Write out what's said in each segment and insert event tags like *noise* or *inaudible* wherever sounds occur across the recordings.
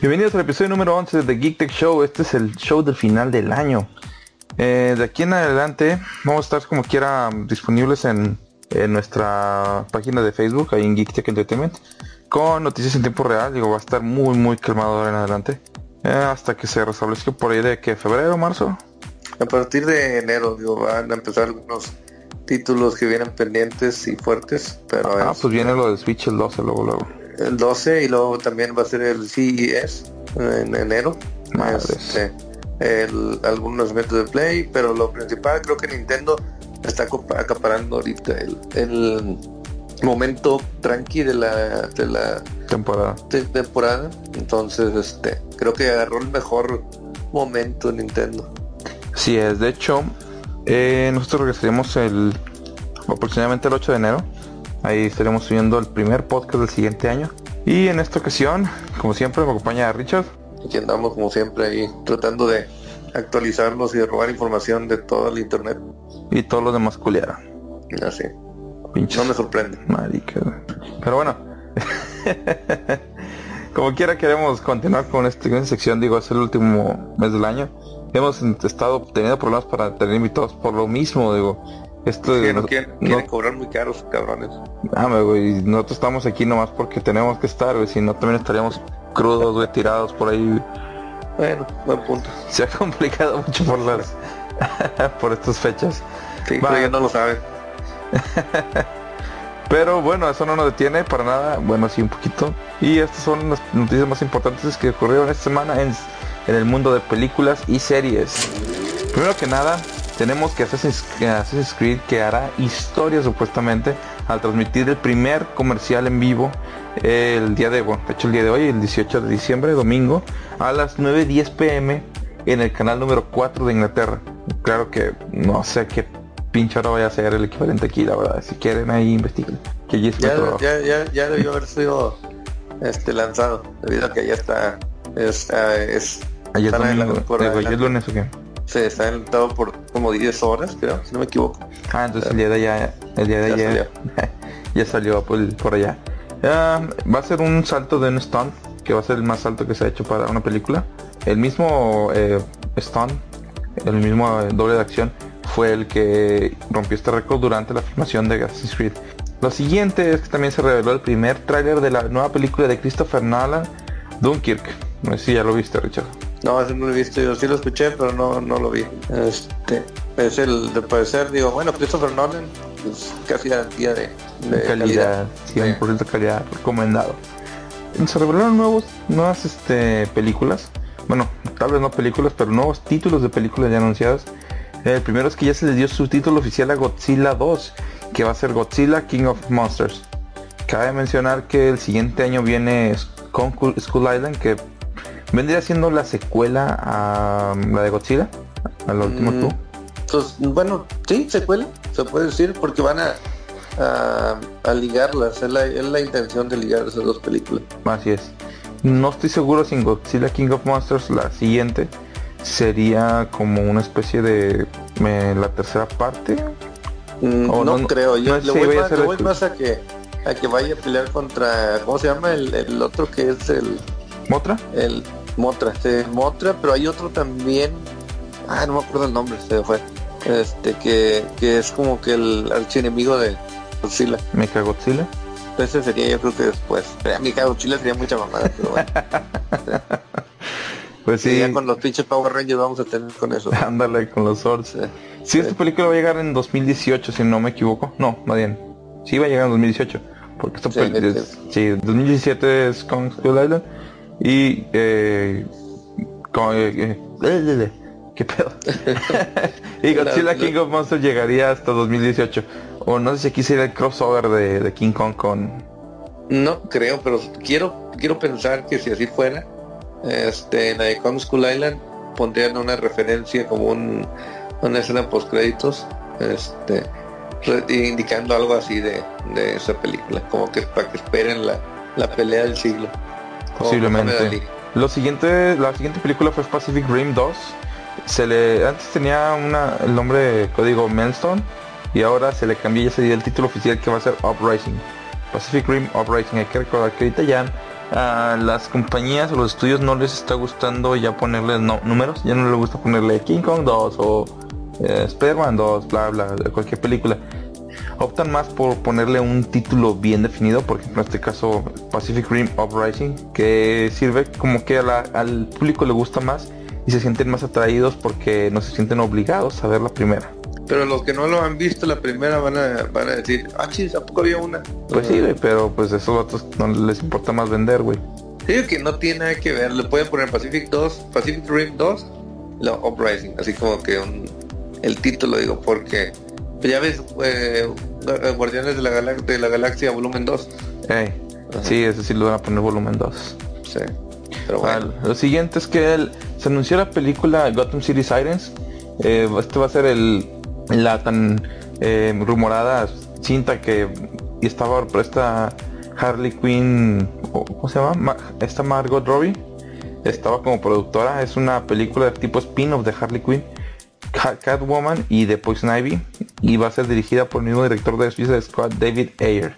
Bienvenidos al episodio número 11 de The Geek Tech Show. Este es el show del final del año. Eh, de aquí en adelante vamos a estar como quiera disponibles en, en nuestra página de Facebook, ahí en Geek Tech Entertainment, con noticias en tiempo real. Digo, va a estar muy, muy calmado ahora en adelante. Eh, hasta que se restablezca por ahí de que febrero, marzo. A partir de enero, digo, van a empezar algunos títulos que vienen pendientes y fuertes, pero Ah, es pues viene lo del Switch el 12 luego, luego. El 12 y luego también va a ser el CES en enero. Madres. Este, el- algunos eventos de Play, pero lo principal creo que Nintendo está acapa- acaparando ahorita el, el momento tranqui de la, de la Temporada. te- temporada. Entonces, este, creo que agarró el mejor momento Nintendo. Sí es, de hecho, eh, nosotros regresaremos el aproximadamente el 8 de enero. Ahí estaremos subiendo el primer podcast del siguiente año. Y en esta ocasión, como siempre, me acompaña Richard. Aquí andamos como siempre ahí tratando de actualizarlos y de robar información de todo el internet. Y todos los demás culiaron. Así. Pinches No me sorprende. maricas. Pero bueno. *laughs* como quiera queremos continuar con, este, con esta sección. Digo, es el último mes del año. Hemos estado teniendo problemas para tener invitados por lo mismo, digo. Esto Que de no quieren, no- quieren cobrar muy caros, cabrones. Ah, güey, nosotros estamos aquí nomás porque tenemos que estar, güey, si no también estaríamos crudos, güey, tirados por ahí. Bueno, buen punto. Se ha complicado mucho por las *laughs* por estas fechas. Sí, Va. pero ya no lo saben. *laughs* Pero bueno, eso no nos detiene para nada, bueno, sí un poquito. Y estas son las noticias más importantes que ocurrieron esta semana en, en el mundo de películas y series. Primero que nada, tenemos que Assassin's, Assassin's Creed que hará historia supuestamente al transmitir el primer comercial en vivo el día de, bueno, de hecho el día de hoy, el 18 de diciembre, domingo, a las 9.10 pm en el canal número 4 de Inglaterra. Claro que no sé qué pinche hora vaya a ser el equivalente aquí, la verdad. Si quieren ahí investiguen. Que Ya, ya, ya, ya debió haber sido este lanzado, debido a que ya está, es, ah, es Ayer domingo, digo, ayer adelante. lunes o qué. Se está adelantado por como 10 horas, creo, si no me equivoco. Ah, entonces el día de allá, el día de Ya ayer *laughs* ya salió por, por allá. Ah, va a ser un salto de un stunt que va a ser el más alto que se ha hecho para una película. El mismo eh, stunt, el mismo eh, doble de acción fue el que rompió este récord durante la filmación de Assassin's Creed. Lo siguiente es que también se reveló el primer tráiler de la nueva película de Christopher Nolan, Dunkirk. No sé si ya lo viste, Richard. No, ese no lo he visto, yo sí lo escuché, pero no, no lo vi. Este, es el de parecer, digo, bueno, Christopher Nolan, pues casi garantía de, de calidad, Sí. 100% calidad, recomendado. Se revelaron nuevos, nuevas este, películas. Bueno, tal vez no películas, pero nuevos títulos de películas ya anunciadas. El primero es que ya se les dio su título oficial a Godzilla 2, que va a ser Godzilla King of Monsters. Cabe mencionar que el siguiente año viene School Island, que vendría siendo la secuela a la de Godzilla, a la última Mm, tú. Pues bueno, sí, secuela, se puede decir, porque van a, a, a ligarlas, es la, es la intención de ligar esas dos películas. Así es. No estoy seguro si en Godzilla King of Monsters la siguiente sería como una especie de eh, la tercera parte. Mm, no, creo, yo no le voy, más, le voy más a que a que vaya a pelear contra, ¿cómo se llama? El, el otro que es el, ¿Otra? el Motra, sí, Motra, pero hay otro también, ah, no me acuerdo el nombre, se fue, este, que, que es como que el archienemigo de Godzilla. Mecha Godzilla. Ese sería yo creo que después. A mi Godzilla sería mucha mamada, pero bueno. *laughs* Pues Sí, ya con los pinches Power Rangers vamos a tener con eso. *laughs* ándale con los swords. Sí. Sí, esta película va a llegar en 2018, si no me equivoco. No, más bien. Sí, va a llegar en 2018. Porque esta Sí, es- sí, 2017 es Kong Skull Island. Y eh, con, eh, eh, eh, eh, ¿Qué pedo? *laughs* y Godzilla La- la- King of Monsters llegaría hasta 2018. O no sé si aquí sería el crossover de, de King Kong con... No creo, pero quiero quiero pensar que si así fuera, este, en Icon School Island pondrían una referencia como un, una escena post créditos, este, indicando algo así de, de, esa película, como que para que esperen la, la pelea del siglo. Posiblemente. Lo siguiente, la siguiente película fue Pacific Rim 2. Se le, antes tenía una, el nombre de código Maelstrom y ahora se le cambió y ya se el título oficial que va a ser Uprising. Pacific Rim Uprising. Hay que recordar que ahorita ya a las compañías o los estudios no les está gustando ya ponerle no, números, ya no les gusta ponerle King Kong 2 o eh, Spider-Man 2, bla bla, cualquier película. Optan más por ponerle un título bien definido, por ejemplo en este caso Pacific Rim Uprising, que sirve como que al público le gusta más y se sienten más atraídos porque no se sienten obligados a ver la primera. Pero los que no lo han visto la primera van a, van a decir, ah, sí, ¿a poco había una? Pues sí, pero pues esos otros no les importa más vender, güey. Sí, que no tiene nada que ver. Le pueden poner Pacific 2, Pacific Rim 2, la Uprising, así como que un, el título, digo, porque ya ves, eh, Guardianes de la, de la Galaxia volumen 2. sí, ese sí lo van a poner volumen 2. Sí. Pero bueno. lo siguiente es que él, se anunció la película Gotham City Sirens. Eh, este va a ser el la tan eh, rumorada cinta que estaba por esta Harley Quinn, ¿cómo se llama? esta Margot Robbie estaba como productora. Es una película de tipo spin-off de Harley Quinn, Catwoman y de Poison Ivy. Y va a ser dirigida por el mismo director de Suicide Squad, David Ayer.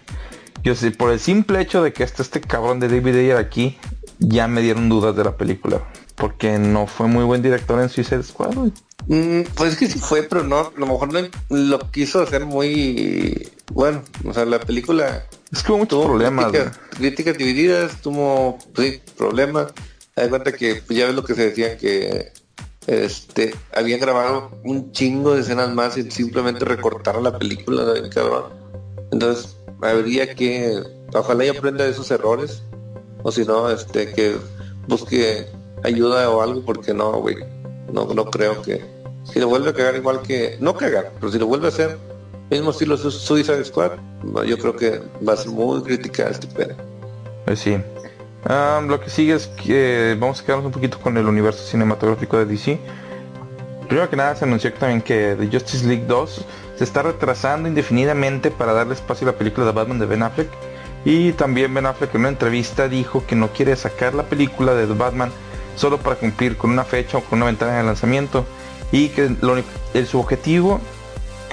Yo sé, por el simple hecho de que esté este cabrón de David Ayer aquí, ya me dieron dudas de la película. Porque no fue muy buen director en Suicide Squad. Mm, pues es que sí fue, pero no, a lo mejor no lo quiso hacer muy bueno. O sea, la película. Es que hubo muchos problemas. Críticas, divididas, tuvo sí, problemas. Hay cuenta que pues, ya ves lo que se decía que este habían grabado un chingo de escenas más y simplemente recortar la película, cabrón. Entonces, habría que. Ojalá y aprenda de esos errores. O si no, este, que busque ayuda o algo, porque no, güey no, no creo que. Si lo vuelve a cagar igual que. No cagar, pero si lo vuelve a hacer, mismo estilo Suicide Squad, yo creo que va a ser muy crítica este pedo. Pues sí. Lo que sigue es que vamos a quedarnos un poquito con el universo cinematográfico de DC. Primero que nada se anunció también que The Justice League 2 se está retrasando indefinidamente para darle espacio a la película de Batman de Ben Affleck. Y también Ben Affleck en una entrevista dijo que no quiere sacar la película de Batman solo para cumplir con una fecha o con una ventana de lanzamiento y que su objetivo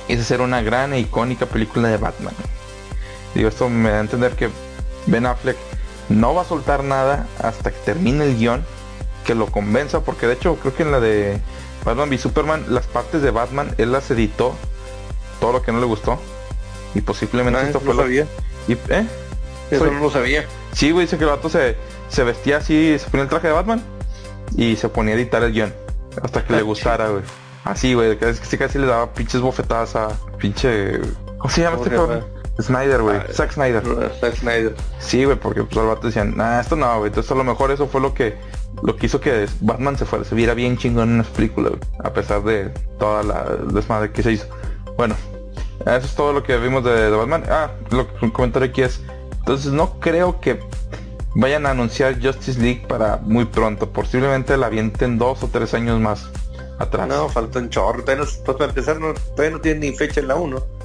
es hacer una gran e icónica película de Batman. Digo, esto me da a entender que Ben Affleck no va a soltar nada hasta que termine el guion, que lo convenza, porque de hecho creo que en la de Batman v Superman, las partes de Batman, él las editó, todo lo que no le gustó, y posiblemente ah, esto fue lo... sabía. Y, ¿eh? Eso no lo sabía. Sí, güey, dice que el vato se, se vestía así, se ponía el traje de Batman y se ponía a editar el guion hasta que le gustara, güey. Así, güey, casi, casi le daba pinches bofetadas a pinche... ¿Cómo se llama este cabrón? Snyder, güey. Ah, Zack Snyder. Zack Snyder. Sí, güey, porque pues al vato decían, nah, esto no, güey. Entonces a lo mejor eso fue lo que lo que hizo que Batman se fuera, se viera bien chingón en las películas, güey, a pesar de toda la desmadre que se hizo. Bueno, eso es todo lo que vimos de, de Batman. Ah, lo que comentaré aquí es, entonces no creo que vayan a anunciar Justice League para muy pronto. Posiblemente la avienten dos o tres años más atrás. No, falta un chorro. Todavía no, pues, para empezar, no, todavía no tiene ni fecha en la 1.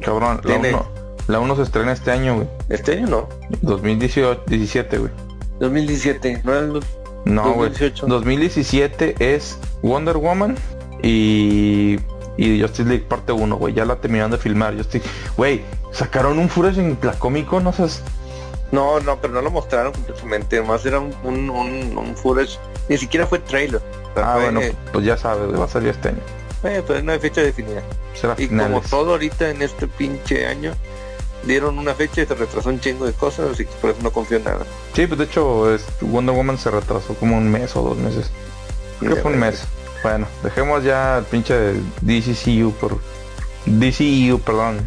Cabrón, la 1 se estrena este año, güey. ¿Este año no? 2017, güey. 2017, no es No, güey. 2017 es Wonder Woman y y Justice League parte 1, güey. Ya la terminaron de filmar. Justice, güey, sacaron un Furious en la cómico, no sé no, no, pero no lo mostraron completamente, más era un, un, un, footage, ni siquiera fue trailer. ah, bueno, pues ya sabes, va a salir este año. Eh, pues no hay fecha definida. y como todo ahorita en este pinche año, dieron una fecha y se retrasó un chingo de cosas, así que por eso no confío en nada. Sí, pues de hecho Wonder Woman se retrasó como un mes o dos meses. Creo que fue un mes. Bueno, dejemos ya el pinche DCCU por DCU, perdón,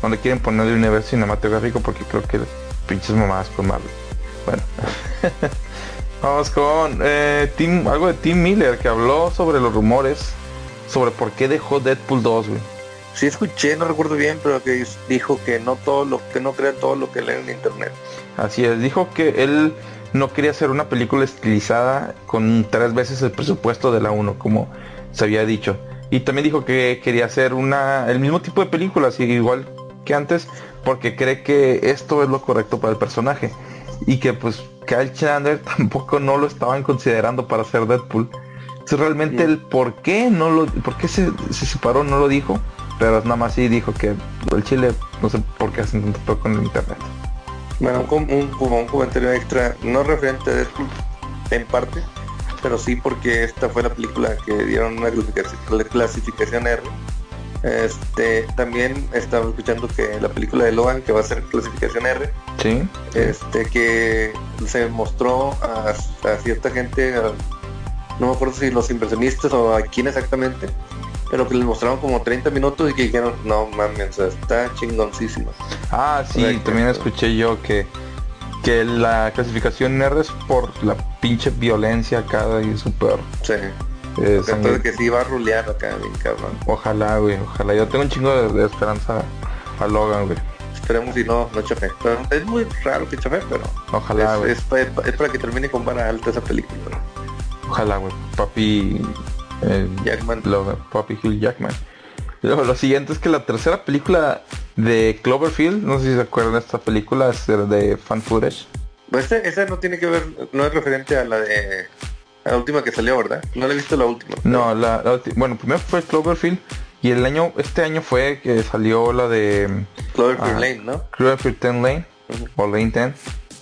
donde quieren poner el universo cinematográfico porque creo que pinches mamás con Marvel. Bueno. *laughs* Vamos con eh, algo de Tim Miller que habló sobre los rumores sobre por qué dejó Deadpool 2, güey. Sí escuché, no recuerdo bien, pero que dijo que no todo lo que no crean todo lo que leen en internet. Así es, dijo que él no quería hacer una película estilizada con tres veces el presupuesto de la 1, como se había dicho. Y también dijo que quería hacer una el mismo tipo de películas, igual que antes, porque cree que esto es lo correcto para el personaje. Y que pues Kyle Chandler *laughs* tampoco no lo estaban considerando para hacer Deadpool. Realmente el por qué no lo, por qué se, se separó no lo dijo, pero nada más sí dijo que el chile no sé por qué hacen tanto con el internet. Bueno, un, un, un comentario extra, no referente a Deadpool en parte, pero sí porque esta fue la película que dieron una clasificación, clasificación R. Este, también estaba escuchando que la película de Logan, que va a ser clasificación R, Sí. este, que se mostró a, a cierta gente, a- no me acuerdo si los inversionistas o a quién exactamente, pero que les mostraron como 30 minutos y que dijeron, no mames, está chingoncísima. Ah, sí, Correcto. también escuché yo que que la clasificación R es por la pinche violencia acá y súper Sí. eh, Entonces que sí va a rulear acá, bien cabrón. Ojalá, güey, ojalá. Yo tengo un chingo de, de esperanza a Logan, güey. Esperemos si no, no. Pero es muy raro que chofe, pero Ojalá, güey. es, es, pa- es para que termine con vara alta esa película. Ojalá, güey. Papi eh, Jackman. Logan, Papi Hugh Jackman. Luego, lo siguiente es que la tercera película de Cloverfield, no sé si se acuerdan de esta película, es de- fan footage. Pues esa no tiene que ver, no es referente a la de a la última que salió, ¿verdad? No la he visto la última. No, la, la bueno, primero fue Cloverfield y el año, este año fue que salió la de Cloverfield Ah. Lane, ¿no? Cloverfield 10 Lane o Lane 10.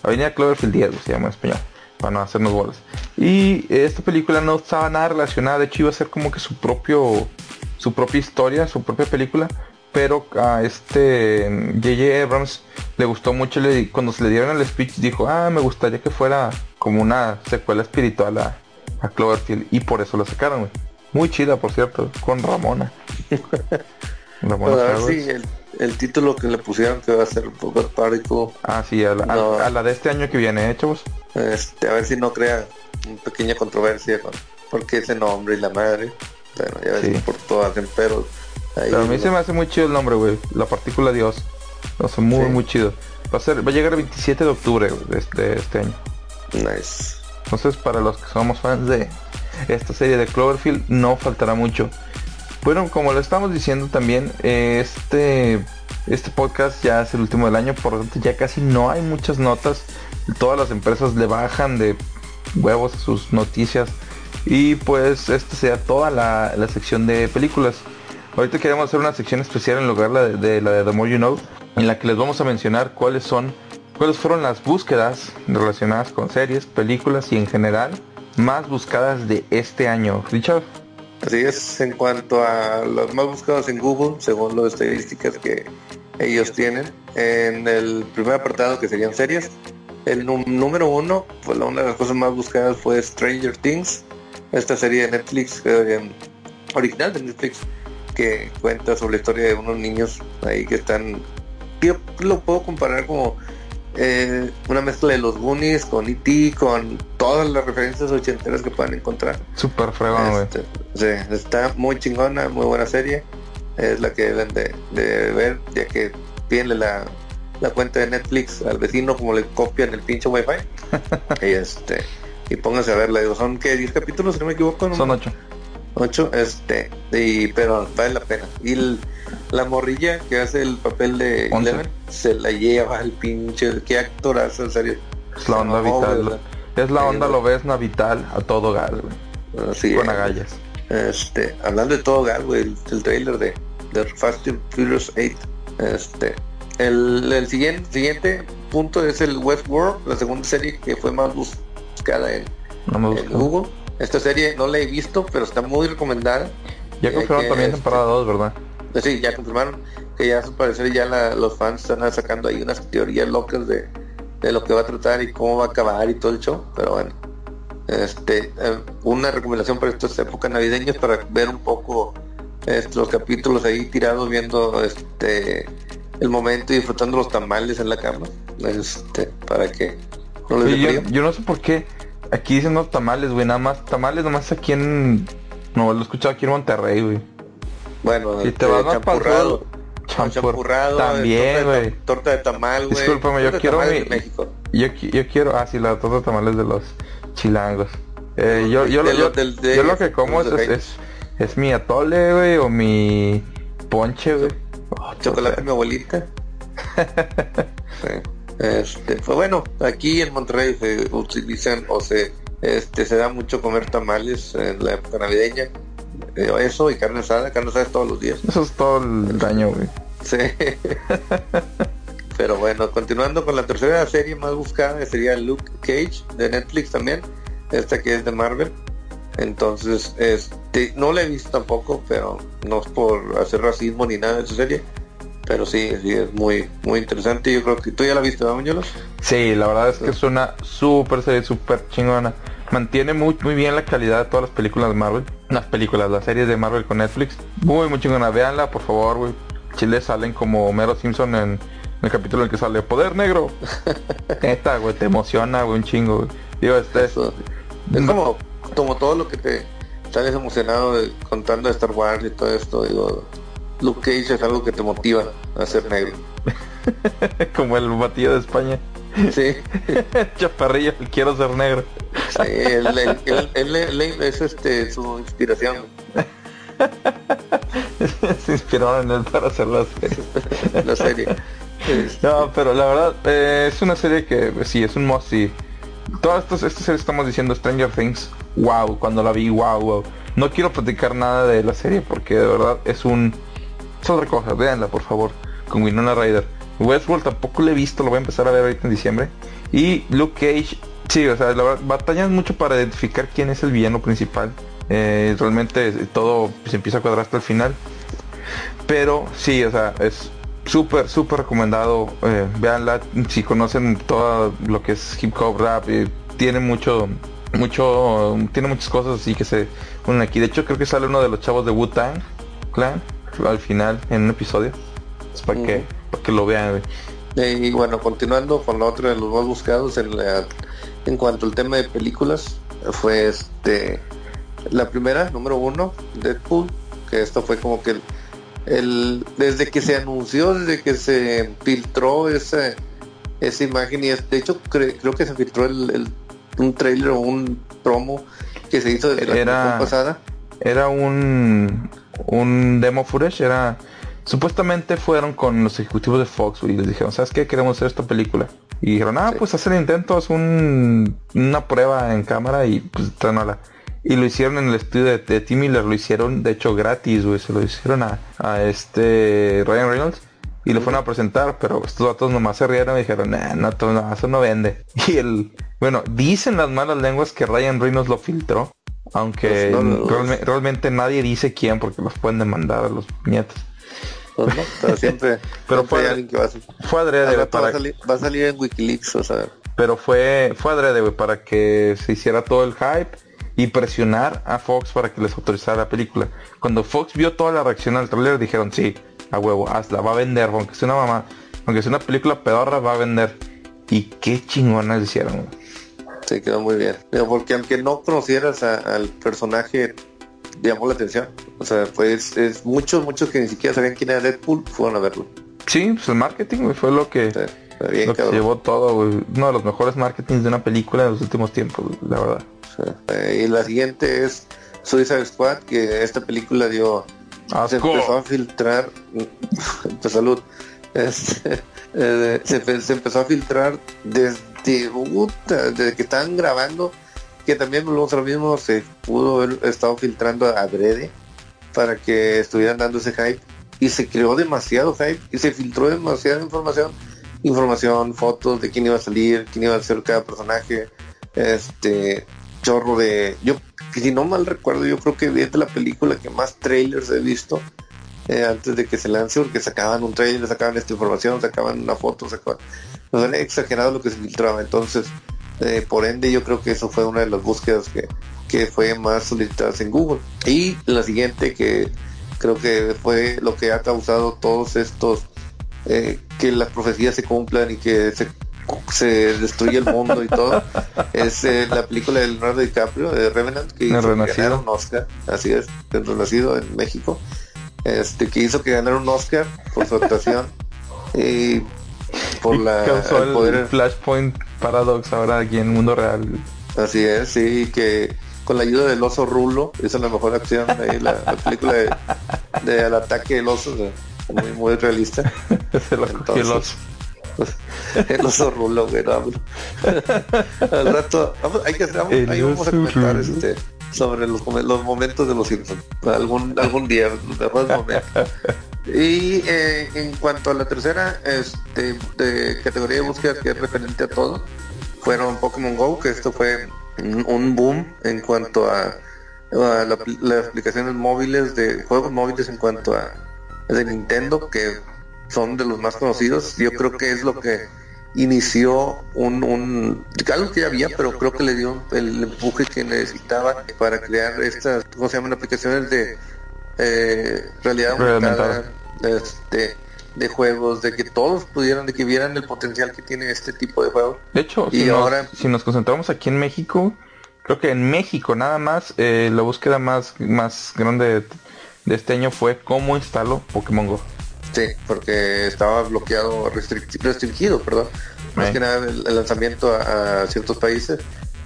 Avenida Cloverfield 10 se llama en español, para no hacernos bolas. Y esta película no estaba nada relacionada, de hecho iba a ser como que su propio, su propia historia, su propia película. Pero a este J.J. Abrams le gustó mucho, le- cuando se le dieron el speech dijo, ah, me gustaría que fuera como una secuela espiritual a, a Cloverfield. Y por eso lo sacaron, güey. Muy chida, por cierto, con Ramona. *laughs* Ramona a ver si el, el título que le pusieron que va a ser God Particle, Ah, sí, a la, a- No. a la de este año que viene, ¿eh, chavos? Este, a ver si no crea una pequeña controversia con porque ese nombre y la madre. Bueno, ya ves Sí. que por todo hacen peros. Ahí, Pero a mí ¿no? se me hace muy chido el nombre, güey. La partícula Dios. O sea, muy, Sí. muy chido. Va a ser, va a llegar el 27 de octubre de este, este año. Nice. Entonces, para los que somos fans de esta serie de Cloverfield, no faltará mucho. Bueno, como lo estamos diciendo también, este, este podcast ya es el último del año, por lo tanto ya casi no hay muchas notas. Todas las empresas le bajan de huevos a sus noticias. Y pues esta sea toda la, la sección de películas. Ahorita queremos hacer una sección especial en lugar de, de la de The More You Know, en la que les vamos a mencionar cuáles son, cuáles fueron las búsquedas relacionadas con series, películas y en general más buscadas de este año. Richard, Así es, en cuanto a los más buscados en Google, según las estadísticas que ellos tienen, en el primer apartado que serían series, el número uno, pues la- una de las cosas más buscadas fue Stranger Things, esta serie de Netflix, eh, original de Netflix, que cuenta sobre la historia de unos niños ahí que están, yo lo puedo comparar como eh, una mezcla de los Goonies con E.T., con todas las referencias ochenteras que puedan encontrar. super fregón. Este, sí, está muy chingona, muy buena serie. Es la que deben de, de ver, ya que pídenle la, la cuenta de Netflix al vecino como le copian el pinche wifi. *laughs* y este y pónganse a verla. Digo, son que 10 capítulos, si no me equivoco, ¿no? Son ocho. 8, este, y, pero vale la pena. Y el- la morrilla que hace el papel de Once. Eleven, se la lleva el pinche, qué actorazo, en serio. Es la onda vital. Es la onda güey. lobesna vital a todo gas, güey. Así Con es. agallas. Este, hablando de todo gas, güey, el, el trailer de, de Fast and Furious 8. Este, el, el siguiente, siguiente punto es el Westworld, la segunda serie que fue más buscada en, No en. Google. Esta serie no la he visto, pero está muy recomendada. Ya Eh, confirmaron también este- temporada 2, ¿verdad? Eh, Sí, ya confirmaron que ya a su parecer ya la- los fans están sacando ahí unas teorías locas de, de lo que va a tratar y cómo va a acabar y todo el show, pero bueno. Este, eh, una recomendación para estas épocas navideñas para ver un poco este, los capítulos ahí tirados viendo este el momento y disfrutando los tamales en la cama. Este, para que no les yo, yo no sé por qué. Aquí dicen no tamales, güey. Nada más tamales, nada más aquí en. No, lo he escuchado aquí en Monterrey, güey. Bueno, Si te este, vas más champurrado, champur- champurrado, También, torta de, güey. ta- torta de tamal, güey. Discúlpame, yo de quiero mi- de México. Yo, yo quiero, ah, sí, la torta tamales de los chilangos. Eh, yo, yo, yo, yo, lo que como es, es, mi atole, güey, o mi ponche, güey. Oh, *laughs* chocolate mi abuelita. *laughs* Este, pues bueno, aquí en Monterrey se utilizan o se este se da mucho comer tamales en la época navideña. Eh, eso y carne asada, carne asada todos los días. Eso es todo el año, güey. Sí. Pero bueno, continuando con la tercera serie más buscada sería Luke Cage de Netflix también, esta que es de Marvel. Entonces, este, no la he visto tampoco, pero no es por hacer racismo ni nada de esa serie. Pero sí, sí, es muy muy interesante. Yo creo que tú ya la viste, ¿verdad, Sí, la verdad es que es una súper serie, súper chingona. Mantiene muy, muy bien la calidad de todas las películas de Marvel. Las películas, las series de Marvel con Netflix. Muy, muy chingona. Veanla, por favor, güey. Chile salen como Homero Simpson en, el capítulo en el que sale Poder Negro. *laughs* Neta, güey, te emociona, güey, un chingo, güey. Digo, este... es como, como todo lo que te... Estás emocionado de, contando de Star Wars y todo esto, digo... Luke Cage es algo que te motiva a ser negro. *laughs* Como el batido de España. Sí. *laughs* Chaparrillo, quiero ser negro. Sí, él, es este, su inspiración. *laughs* Se inspiraron en él para hacer la serie. la serie. No, pero la verdad, eh, es una serie que sí, es un must. Todas estas, estas series estamos diciendo Stranger Things, wow, cuando la vi, wow, wow. No quiero platicar nada de la serie porque de verdad es un es otra cosa, véanla por favor, con Winona Ryder. Westworld tampoco lo he visto, lo voy a empezar a ver ahorita en diciembre. Y Luke Cage, sí, o sea, la verdad, batallan mucho para identificar quién es el villano principal. Eh, realmente todo se empieza a cuadrar hasta el final. Pero sí, o sea, es súper, súper recomendado. Eh, véanla si conocen todo lo que es hip hop, rap. Eh, tiene mucho, mucho, tiene muchas cosas así que se unen aquí. De hecho, creo que sale uno de los chavos de Wu-Tang Clan al final en un episodio. Es para, que, para que lo vean. Y bueno, continuando con la otra de los más buscados en, en cuanto al tema de películas, fue este la primera, número uno, Deadpool, que esto fue como que el, desde que se anunció, desde que se filtró esa, esa imagen, y de hecho creo que se filtró el, un trailer o un promo que se hizo de la era, pasada. Era un un demo footage, era supuestamente fueron con los ejecutivos de Fox y les dijeron, ¿sabes qué? Queremos hacer esta película. Y dijeron, ah, pues hacer intentos, un, una prueba en cámara y pues tráenala. Y lo hicieron en el estudio de, de Tim Miller, lo hicieron de hecho gratis, güey, se lo hicieron a, a este Ryan Reynolds y lo fueron a presentar, pero estos datos nomás se rieron y dijeron, nah, no, no, eso no vende. *laughs* Y el, bueno, dicen las malas lenguas que Ryan Reynolds lo filtró aunque pues realmente nadie dice quién porque los pueden demandar a los nietos. Pues pero siempre, *laughs* pero fue, que va a, fue adrede para, va, a salir, en Wikileaks, o sea. Pero fue, fue adrede, para que se hiciera todo el hype y presionar a Fox para que les autorizara la película. Cuando Fox vio toda la reacción al trailer dijeron, sí, a huevo, hazla, va a vender, aunque sea una mamá, aunque sea una película pedorra, va a vender. Y qué chingonas hicieron. Sí, quedó muy bien. Porque aunque no conocieras al personaje, llamó la atención. O sea, pues es muchos, muchos que ni siquiera sabían quién era Deadpool, fueron a verlo. Sí, pues el marketing fue lo que, llevó todo, Uno de los mejores marketings de una película en los últimos tiempos, la verdad. Eh, y la siguiente es Suicide Squad, que esta película dio... Se empezó a filtrar... *laughs* salud. Este, *laughs* eh, se, se empezó a filtrar desde desde que estaban grabando, que también volvemos a lo mismo, se pudo haber estado filtrando a Brede para que estuvieran dando ese hype y se creó demasiado hype y se filtró demasiada información, información, fotos de quién iba a salir, quién iba a ser cada personaje, este chorro de yo si no mal recuerdo yo creo que es la película que más trailers he visto eh, antes de que se lance porque sacaban un trailer sacaban esta información sacaban una foto sacaban no era exagerado lo que se filtraba. Entonces, eh, por ende, yo creo que eso fue una de las búsquedas que, que fue más solicitadas en Google. Y la siguiente que creo que fue lo que ha causado todos estos eh, que las profecías se cumplan y que se, se destruye el mundo y todo *laughs* es eh, la película de Leonardo DiCaprio de Revenant que hizo ganar un Oscar así es el renacido en México este que hizo que ganara un Oscar por su actuación *laughs* y por la causó el el poder Flashpoint Paradox ahora aquí en el mundo real. Así es, sí, que con la ayuda del oso Rulo, esa es la mejor acción, ahí la, la película de, de al ataque del oso, muy, muy realista. *laughs* Se lo el oso. Entonces, *laughs* el oso Rulo, güey, no. *laughs* Al rato, vamos, hay que vamos, El ahí vamos a comentar este, sobre los, momen- los momentos de los Simpsons, algún, algún día, mejores momentos. Y eh, en cuanto a la tercera este, de categoría de búsqueda que es referente a todo, fueron Pokémon Go, que esto fue un, un boom en cuanto a, a la- las aplicaciones móviles de juegos móviles en cuanto a de Nintendo, que son de los más conocidos. Yo creo que es lo que inició un, un algo que ya había, pero creo que le dio el empuje que necesitaba para crear estas, ¿cómo se llaman? Aplicaciones de eh, realidad aumentada, este, de juegos, de que todos pudieran, de que vieran el potencial que tiene este tipo de juegos. De hecho, Y si, nos, ahora- si nos concentramos aquí en México, creo que en México nada más eh, la búsqueda más, más grande de, de este año fue cómo instalo Pokémon Go. Sí, porque estaba bloqueado, restringido, perdón, más que nada el, el lanzamiento a, a ciertos países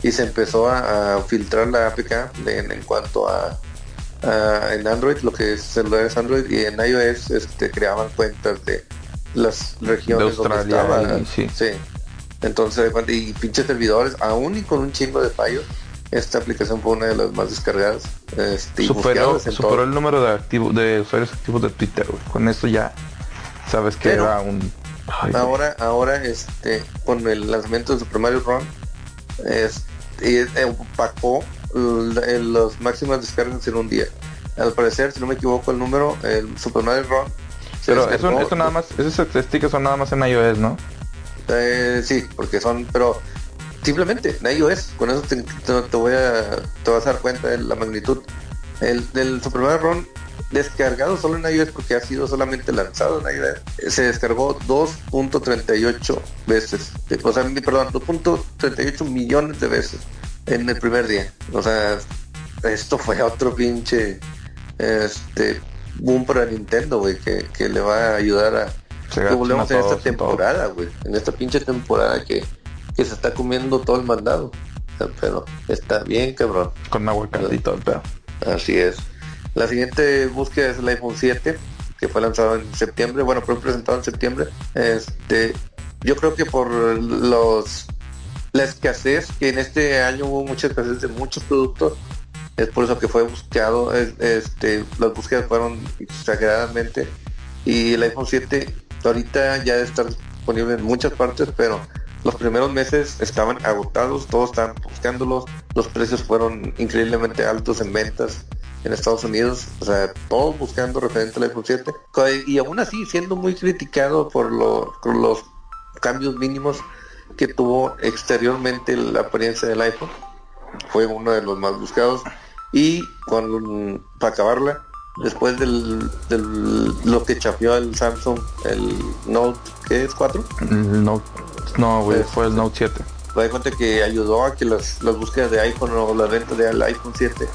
y se empezó a, a filtrar la APK de- en, en cuanto a, a- en Android, lo que es celulares Android y en iOS este, creaban cuentas de las regiones De donde estaba. y- sí. Entonces, cuando- y pinches servidores, aún y con un chingo de fallos, esta aplicación fue una de las más descargadas. Este, Superó, superó todo. el número de activo, de usuarios activos de Twitter, güey. Con eso ya sabes que Pero- era un... Ay, güey. Ahora, ahora, este, con el lanzamiento de Super Mario Run, es, y, eh, opacó l- eh, las máximas descargas en un día. Al parecer, si no me equivoco, el número, el Super Mario Run. Pero eso nada más, esas estadísticas son nada más en iOS, ¿no? Eh, sí, porque son, pero simplemente en iOS, con eso te, te- te voy a, te vas a dar cuenta de la magnitud. El del Super descargado solo en iOS porque ha sido solamente lanzado en iOS, se descargó 2.38 veces, o sea, perdón, 2.38 millones de veces en el primer día. O sea, esto fue otro pinche este boom para Nintendo, güey, que, que le va a ayudar a que volvemos en esta todos, temporada, güey. En esta pinche temporada que, que se está comiendo todo el mandado. Pero está bien, cabrón. Con aguacate y todo el pedo. Así es. La siguiente búsqueda es el iPhone 7, que fue lanzado en septiembre. Bueno, fue presentado en septiembre. Este, yo creo que por los la escasez, que en este año hubo mucha escasez de muchos productos, es por eso que fue buscado, es- este, las búsquedas fueron exageradamente y el iPhone 7 ahorita ya estar disponible en muchas partes, pero los primeros meses estaban agotados, todos estaban buscándolos, los precios fueron increíblemente altos en ventas en Estados Unidos, o sea, todos buscando referente al iPhone 7 Co- y aún así siendo muy criticado por los cambios mínimos que tuvo exteriormente la apariencia del iPhone fue uno de los más buscados. Y con para acabarla después del, del- lo que chapeó el Samsung el Note que es 4 El Note- no, güey, fue el Note 7. me cuenta que ayudó a que las, las búsquedas de iPhone o las ventas del iPhone 7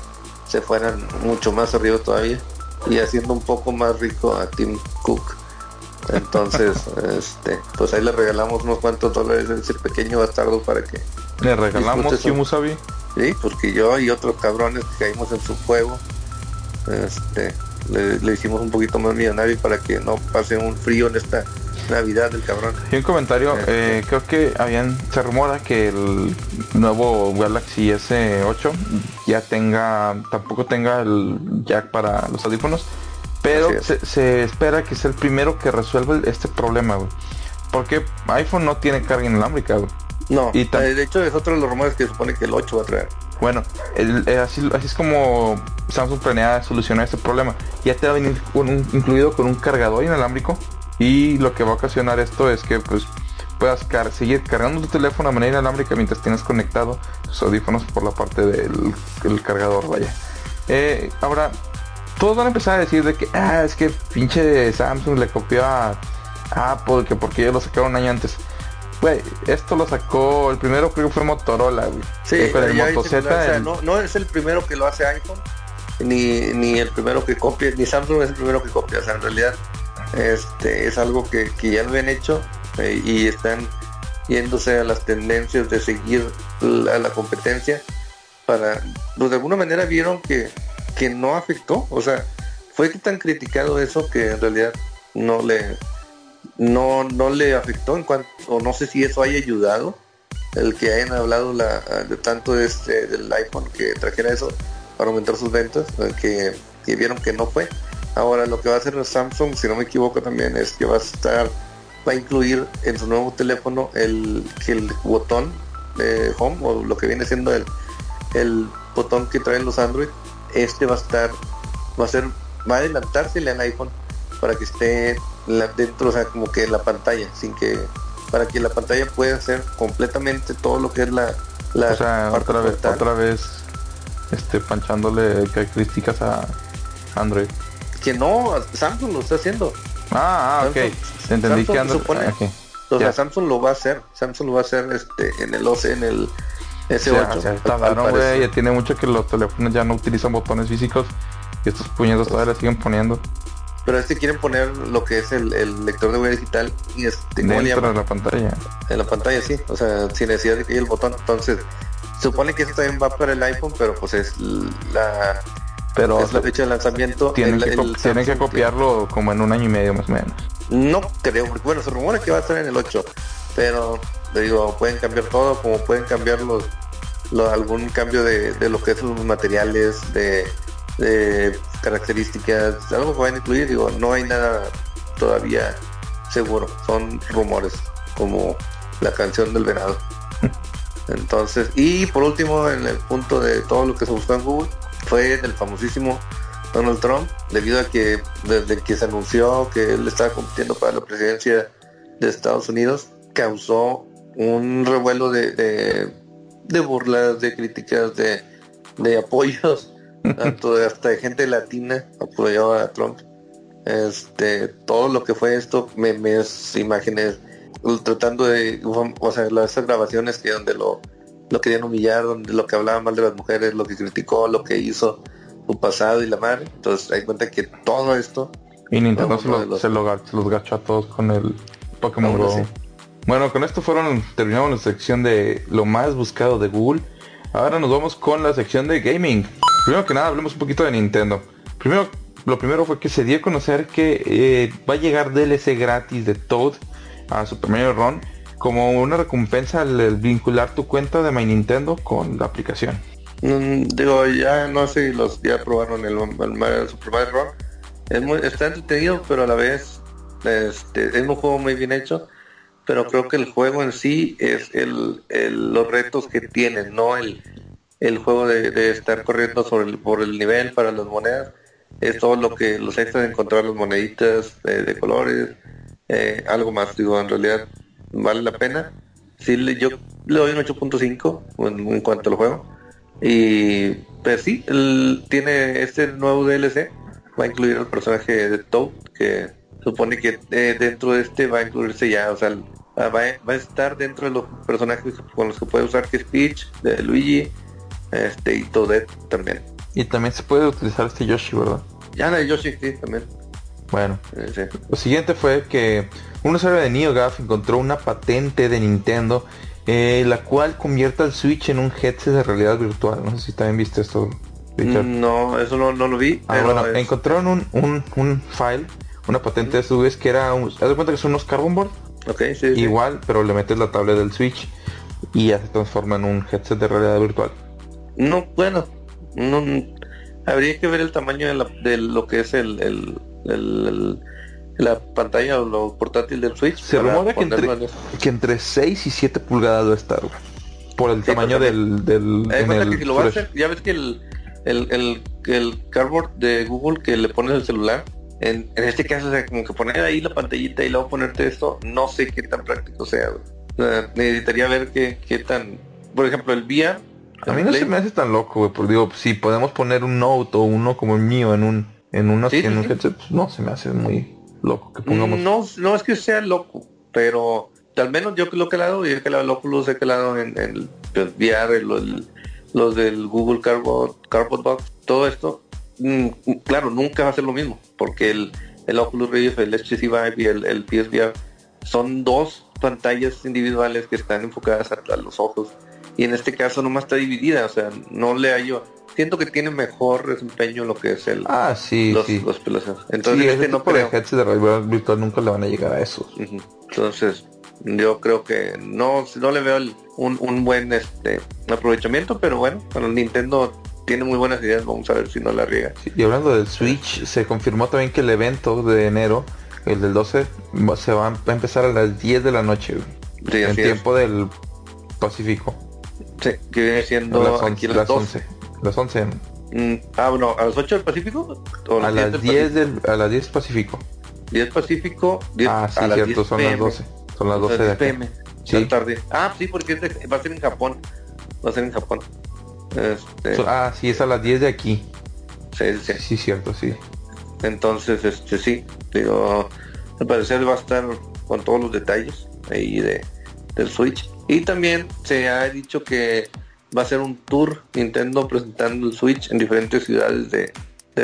se fueran mucho más arriba todavía y haciendo un poco más rico a Tim Cook entonces *laughs* este pues ahí le regalamos unos cuantos dólares a ese pequeño bastardo para que Le regalamos. Kimusabi. Sí, porque yo y otros cabrones que caímos en su juego, este, le, le hicimos un poquito más millonario para que no pase un frío en esta Navidad del cabrón. Y un comentario, eh, creo que habían, se rumora que el nuevo Galaxy S8 ya tenga, tampoco tenga el jack para los audífonos, pero es. se, se espera que sea el primero que resuelva el- este problema, güey. Porque iPhone no tiene carga inalámbrica, güey. No, Y eh, de hecho es otro de los rumores que supone que el 8 va a traer. Bueno, eh, así, es como Samsung planea solucionar este problema. Ya te va a venir un- incluido con un cargador inalámbrico y lo que va a ocasionar esto es que pues puedas seguir cargando tu teléfono de manera inalámbrica mientras tienes conectado tus audífonos por la parte del el cargador, vaya. Eh, ahora, todos van a empezar a decir de que, ah, es que pinche Samsung le copió a Apple, que porque ellos lo sacaron un año antes. Güey, esto lo sacó, el primero creo que fue Motorola, güey. Con el Moto Z, o sea, el- no, no es el primero que lo hace iPhone, ni, ni el primero que copia, ni Samsung es el primero que copia. O sea, en realidad este es algo que, que ya lo habían hecho eh, y están yéndose a las tendencias de seguir a la competencia para, pues de alguna manera vieron que, que no afectó, o sea, fue tan criticado eso que en realidad no le no, no le afectó en cuanto, no sé si eso haya ayudado el que hayan hablado la, de tanto este, del iPhone que trajera eso para aumentar sus ventas, que, que, vieron que no fue. Ahora lo que va a hacer Samsung, si no me equivoco también, es que va a estar, va a incluir en su nuevo teléfono el, el botón de home o lo que viene siendo el, el botón que traen los Android, este va a estar, va a ser, va a adelantársele al iPhone para que esté dentro, o sea, como que en la pantalla, sin que para que la pantalla pueda hacer completamente todo lo que es la, la o sea, otra vez, otra vez este panchándole características a Android. Que no, Samsung lo está haciendo. Ah, ah ok. Entendí que Android supone, ah, O sea, Samsung lo va a hacer. Samsung lo va a hacer este en el OC, en el S8. ya tiene mucho que los teléfonos ya no utilizan botones físicos y estos puñetos todavía le siguen poniendo pero este quieren poner lo que es el, lector de huella digital y este dentro de la pantalla. En la pantalla sí. O sea sin necesidad de que haya el botón. Entonces supone que esto también va para el iPhone pero pues es la pero es la fecha de lanzamiento tienen, que, tienen que copiarlo como en un año y medio más o menos. No creo porque bueno se rumora que va a estar en el 8 pero le digo pueden cambiar todo como pueden cambiar los, algún cambio de, de lo que es los materiales de de características, algo que van a incluir, digo, no hay nada todavía seguro, son rumores, como la canción del venado. *laughs* Entonces, y por último, en el punto de todo lo que se buscó en Google, fue del famosísimo Donald Trump, debido a que desde que se anunció que él estaba compitiendo para la presidencia de Estados Unidos, causó un revuelo de, de, burlas, de críticas, de, de apoyos tanto de hasta de gente latina apoyaba a Trump. Este, todo lo que fue esto, memes, imágenes, tratando de, o sea, las grabaciones que donde lo, lo querían humillar, donde lo que hablaba mal de las mujeres, lo que criticó, lo que hizo su pasado y la madre. Entonces hay cuenta que todo esto. Y Nintendo se, los, se, los gachó a todos con el Pokémon Go. Bueno, con esto fueron, terminamos la sección de lo más buscado de Google. Ahora nos vamos con la sección de gaming. Primero que nada, hablemos un poquito de Nintendo. Primero, lo primero fue que se dio a conocer que eh, va a llegar DLC gratis de Toad a Super Mario Run como una recompensa al, vincular tu cuenta de My Nintendo con la aplicación. Mm, digo, ya no sé los ya probaron el, Super Mario Run. Es muy, está entretenido, pero a la vez este, es un juego muy bien hecho. Pero creo que el juego en sí es el, los retos que tiene, no el, el juego de, estar corriendo sobre el, por el nivel para las monedas es todo lo que los extras de encontrar las moneditas de colores eh, algo más digo en realidad vale la pena. Sí yo le doy un 8.5 en, cuanto al juego. Y pues sí él tiene este nuevo DLC va a incluir el personaje de Toad que supone que eh, dentro de este va a incluirse ya o sea va, va, a estar dentro de los personajes con los que puede usar que es Peach de Luigi este, y Toadette también. Y también se puede utilizar este Yoshi, ¿verdad? Ya no, Yoshi sí, también. Bueno, lo siguiente fue que un usuario de NeoGAF encontró una patente de Nintendo eh, la cual convierte al Switch en un headset de realidad virtual. No sé si también viste esto. No, eso no, lo vi. Ah, bueno, encontraron un, un, un, file, una patente de su vez que era, un, haz de cuenta que son unos carbon board. Okay, sí, Igual, pero le metes la tablet del Switch y ya se transforma en un headset de realidad virtual. No, bueno, no, habría que ver el tamaño de, la, de lo que es el, el, la pantalla o lo portátil del Switch. Se rumora que entre, que entre 6 y 7 pulgadas debe estar, por el tamaño del... del ya ves que el, el, el, el cardboard de Google que le pones el celular, en, en este caso, o como que poner ahí la pantallita y luego ponerte esto, no sé qué tan práctico sea. necesitaría ver qué, qué tan... Por ejemplo, el VR a mí no se me hace tan loco, güey, porque digo, si podemos poner un Note o uno como el mío en un en un headset, pues, no se me hace muy loco que pongamos. No, no es que sea loco, pero al menos yo que lo que lado, yo que lado el Oculus, he que lado en, el VR, los del Google Cardboard, Cardboard Box, todo esto, mm, claro, nunca va a ser lo mismo, porque el, el Oculus Rift, el HTC Vive y el, el PSVR son dos pantallas individuales que están enfocadas a, los ojos. Y en este caso nomás está dividida, o sea, no le hallo. Siento que tiene mejor desempeño lo que es el ah sí los, sí. Entonces este no creo. de de realidad virtual nunca le van a llegar a eso. Entonces yo creo que no no le veo un, un, buen este aprovechamiento, pero bueno, cuando Nintendo tiene muy buenas ideas, vamos a ver si no la riega. y hablando del Switch, se confirmó también que el evento de enero el del 12 se va a empezar a las 10 de la noche, en tiempo del Pacífico. Sí, que viene siendo las 11, las, 11. Las 11. Mm, ah, bueno, ¿a las 8 del Pacífico? a, las 10 del, a las 10 Pacífico. 10 Pacífico, 10 Ah, sí, cierto, son las 12. Son las 12 de PM. Sí. Tarde. Ah, sí, porque va a ser en Japón. Va a ser en Japón. Este... ah, sí, es a las 10 de aquí. Sí, sí. Sí, cierto, sí. Entonces, este sí, digo, al parecer va a estar con todos los detalles ahí de, del Switch. Y también se ha dicho que va a ser un tour Nintendo presentando el Switch en diferentes ciudades de,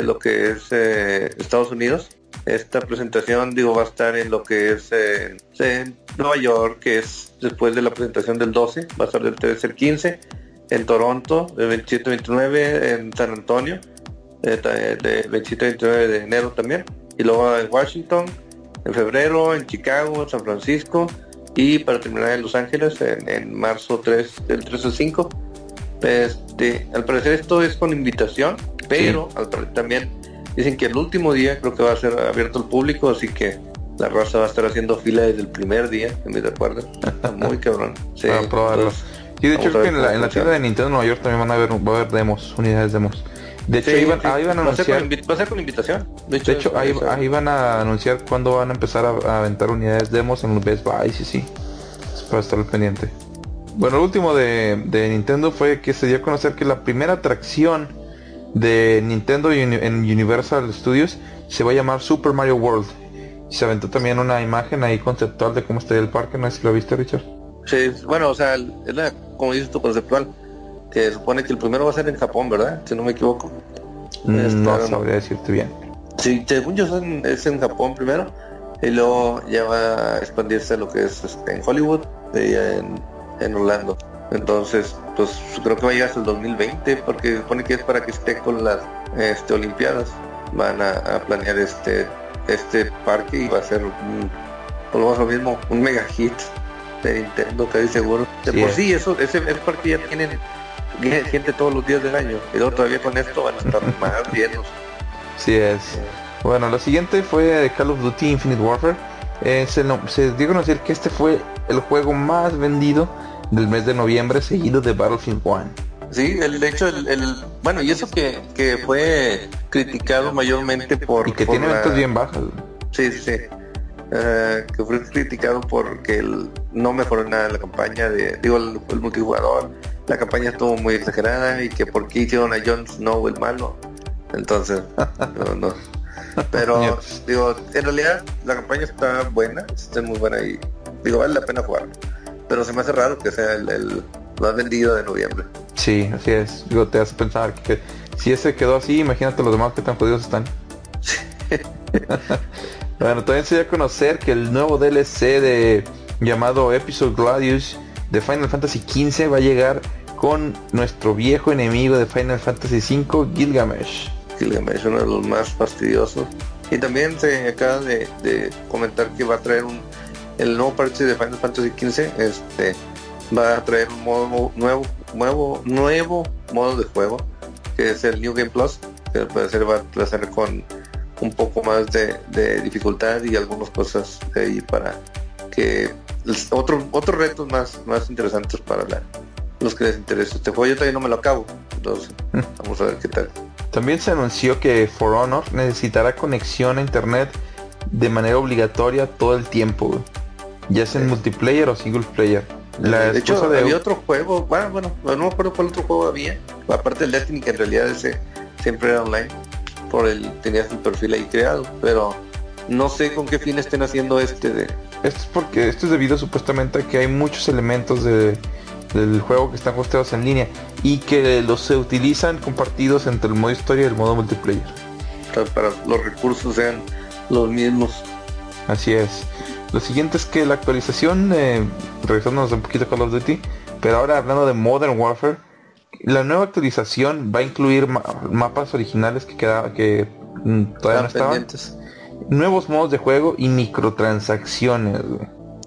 lo que es eh, Estados Unidos. Esta presentación, digo, va a estar en lo que es eh, en Nueva York, que es después de la presentación del 12, va a estar del 13 al 15, en Toronto, del 27-29, en San Antonio, de 27-29 de enero también. Y luego en Washington, en febrero, en Chicago, San Francisco y para terminar en Los Ángeles en, marzo 3, del 3 al 5. Este, al parecer esto es con invitación, pero también dicen que el último día creo que va a ser abierto al público, así que la raza va a estar haciendo fila desde el primer día, en mi recuerdo. *laughs* muy cabrón. Sí, y de hecho que en la, en la tienda de Nintendo Nueva York también van a haber, va a haber demos, unidades demos. De hecho, ahí, van, a anunciar. Va a ser con invitación. De hecho, ahí, van a anunciar cuándo van a empezar a, aventar unidades demos en los Best Buy, sí, sí. Es para estar al pendiente. Bueno, el último de, Nintendo fue que se dio a conocer que la primera atracción de Nintendo en Universal Studios se va a llamar Super Mario World. Y se aventó también una imagen ahí conceptual de cómo estaría el parque, no sé si lo viste, Richard. Sí, bueno, o sea, es la, como dices tú, conceptual que supone que el primero va a ser en Japón, ¿verdad? Si no me equivoco. Mm, este, no sabría decirte bien. Sí, según yo es en Japón primero y luego ya va a expandirse lo que es este, en Hollywood y en, en Orlando. Entonces, pues creo que va a llegar hasta el 2020 porque supone que es para que esté con las este, Olimpiadas. Van a, planear este este parque y va a ser un, por lo mismo, un mega hit de Nintendo, casi seguro. De por sí, eso, ese, ese parque ya tiene gente todos los días del año. Y luego todavía con esto van a estar más llenos. Sí es. Bueno, lo siguiente fue Call of Duty Infinite Warfare. Eh, se, se, dio a conocer que este fue el juego más vendido del mes de noviembre, seguido de Battlefield 1. Sí, el, de hecho, el, bueno, y eso que, que fue criticado mayormente por... Y que tiene ventas bien bajas. Sí, sí, sí. Eh, que fue criticado porque no mejoró nada la campaña de, digo, el multijugador la campaña estuvo muy exagerada y que por qué hicieron a Jon Snow el malo. Entonces, *laughs* no, no. Pero, digo, en realidad la campaña está buena, está muy buena y digo, vale la pena jugar. Pero se me hace raro que sea el, más vendido de noviembre. Sí, así es. Digo, te hace pensar que si ese quedó así, imagínate los demás que tan jodidos están. *laughs* bueno, también se dio a conocer que el nuevo DLC de llamado Episode Gladius de Final Fantasy XV va a llegar con nuestro viejo enemigo de Final Fantasy V, Gilgamesh. Gilgamesh, uno de los más fastidiosos. Y también se acaba de, comentar que va a traer un el nuevo parche de Final Fantasy XV, este va a traer un modo nuevo, nuevo, nuevo modo de juego, que es el New Game Plus, que puede ser va a hacer con un poco más de, dificultad y algunas cosas ahí para que otro, otros retos más, más interesantes para los que les interesa este juego. Yo todavía no me lo acabo, entonces mm. vamos a ver qué tal. También se anunció que For Honor necesitará conexión a internet de manera obligatoria todo el tiempo, ya sea en multiplayer o single player. de hecho, había otro juego, bueno, bueno, no me acuerdo cuál otro juego había, aparte del Destiny, que en realidad ese siempre era online, por el tenías el perfil ahí creado, pero no sé con qué fin estén haciendo este de, esto es porque esto es debido supuestamente a que hay muchos elementos de, del juego que están hosteados en línea y que los se utilizan compartidos entre el modo historia y el modo multiplayer. Para los recursos sean los mismos. Así es. Lo siguiente es que la actualización, eh, regresándonos un poquito a Call of Duty, pero ahora hablando de Modern Warfare, la nueva actualización va a incluir mapas originales que queda, que mm, todavía no estaban. Nuevos modos de juego y microtransacciones.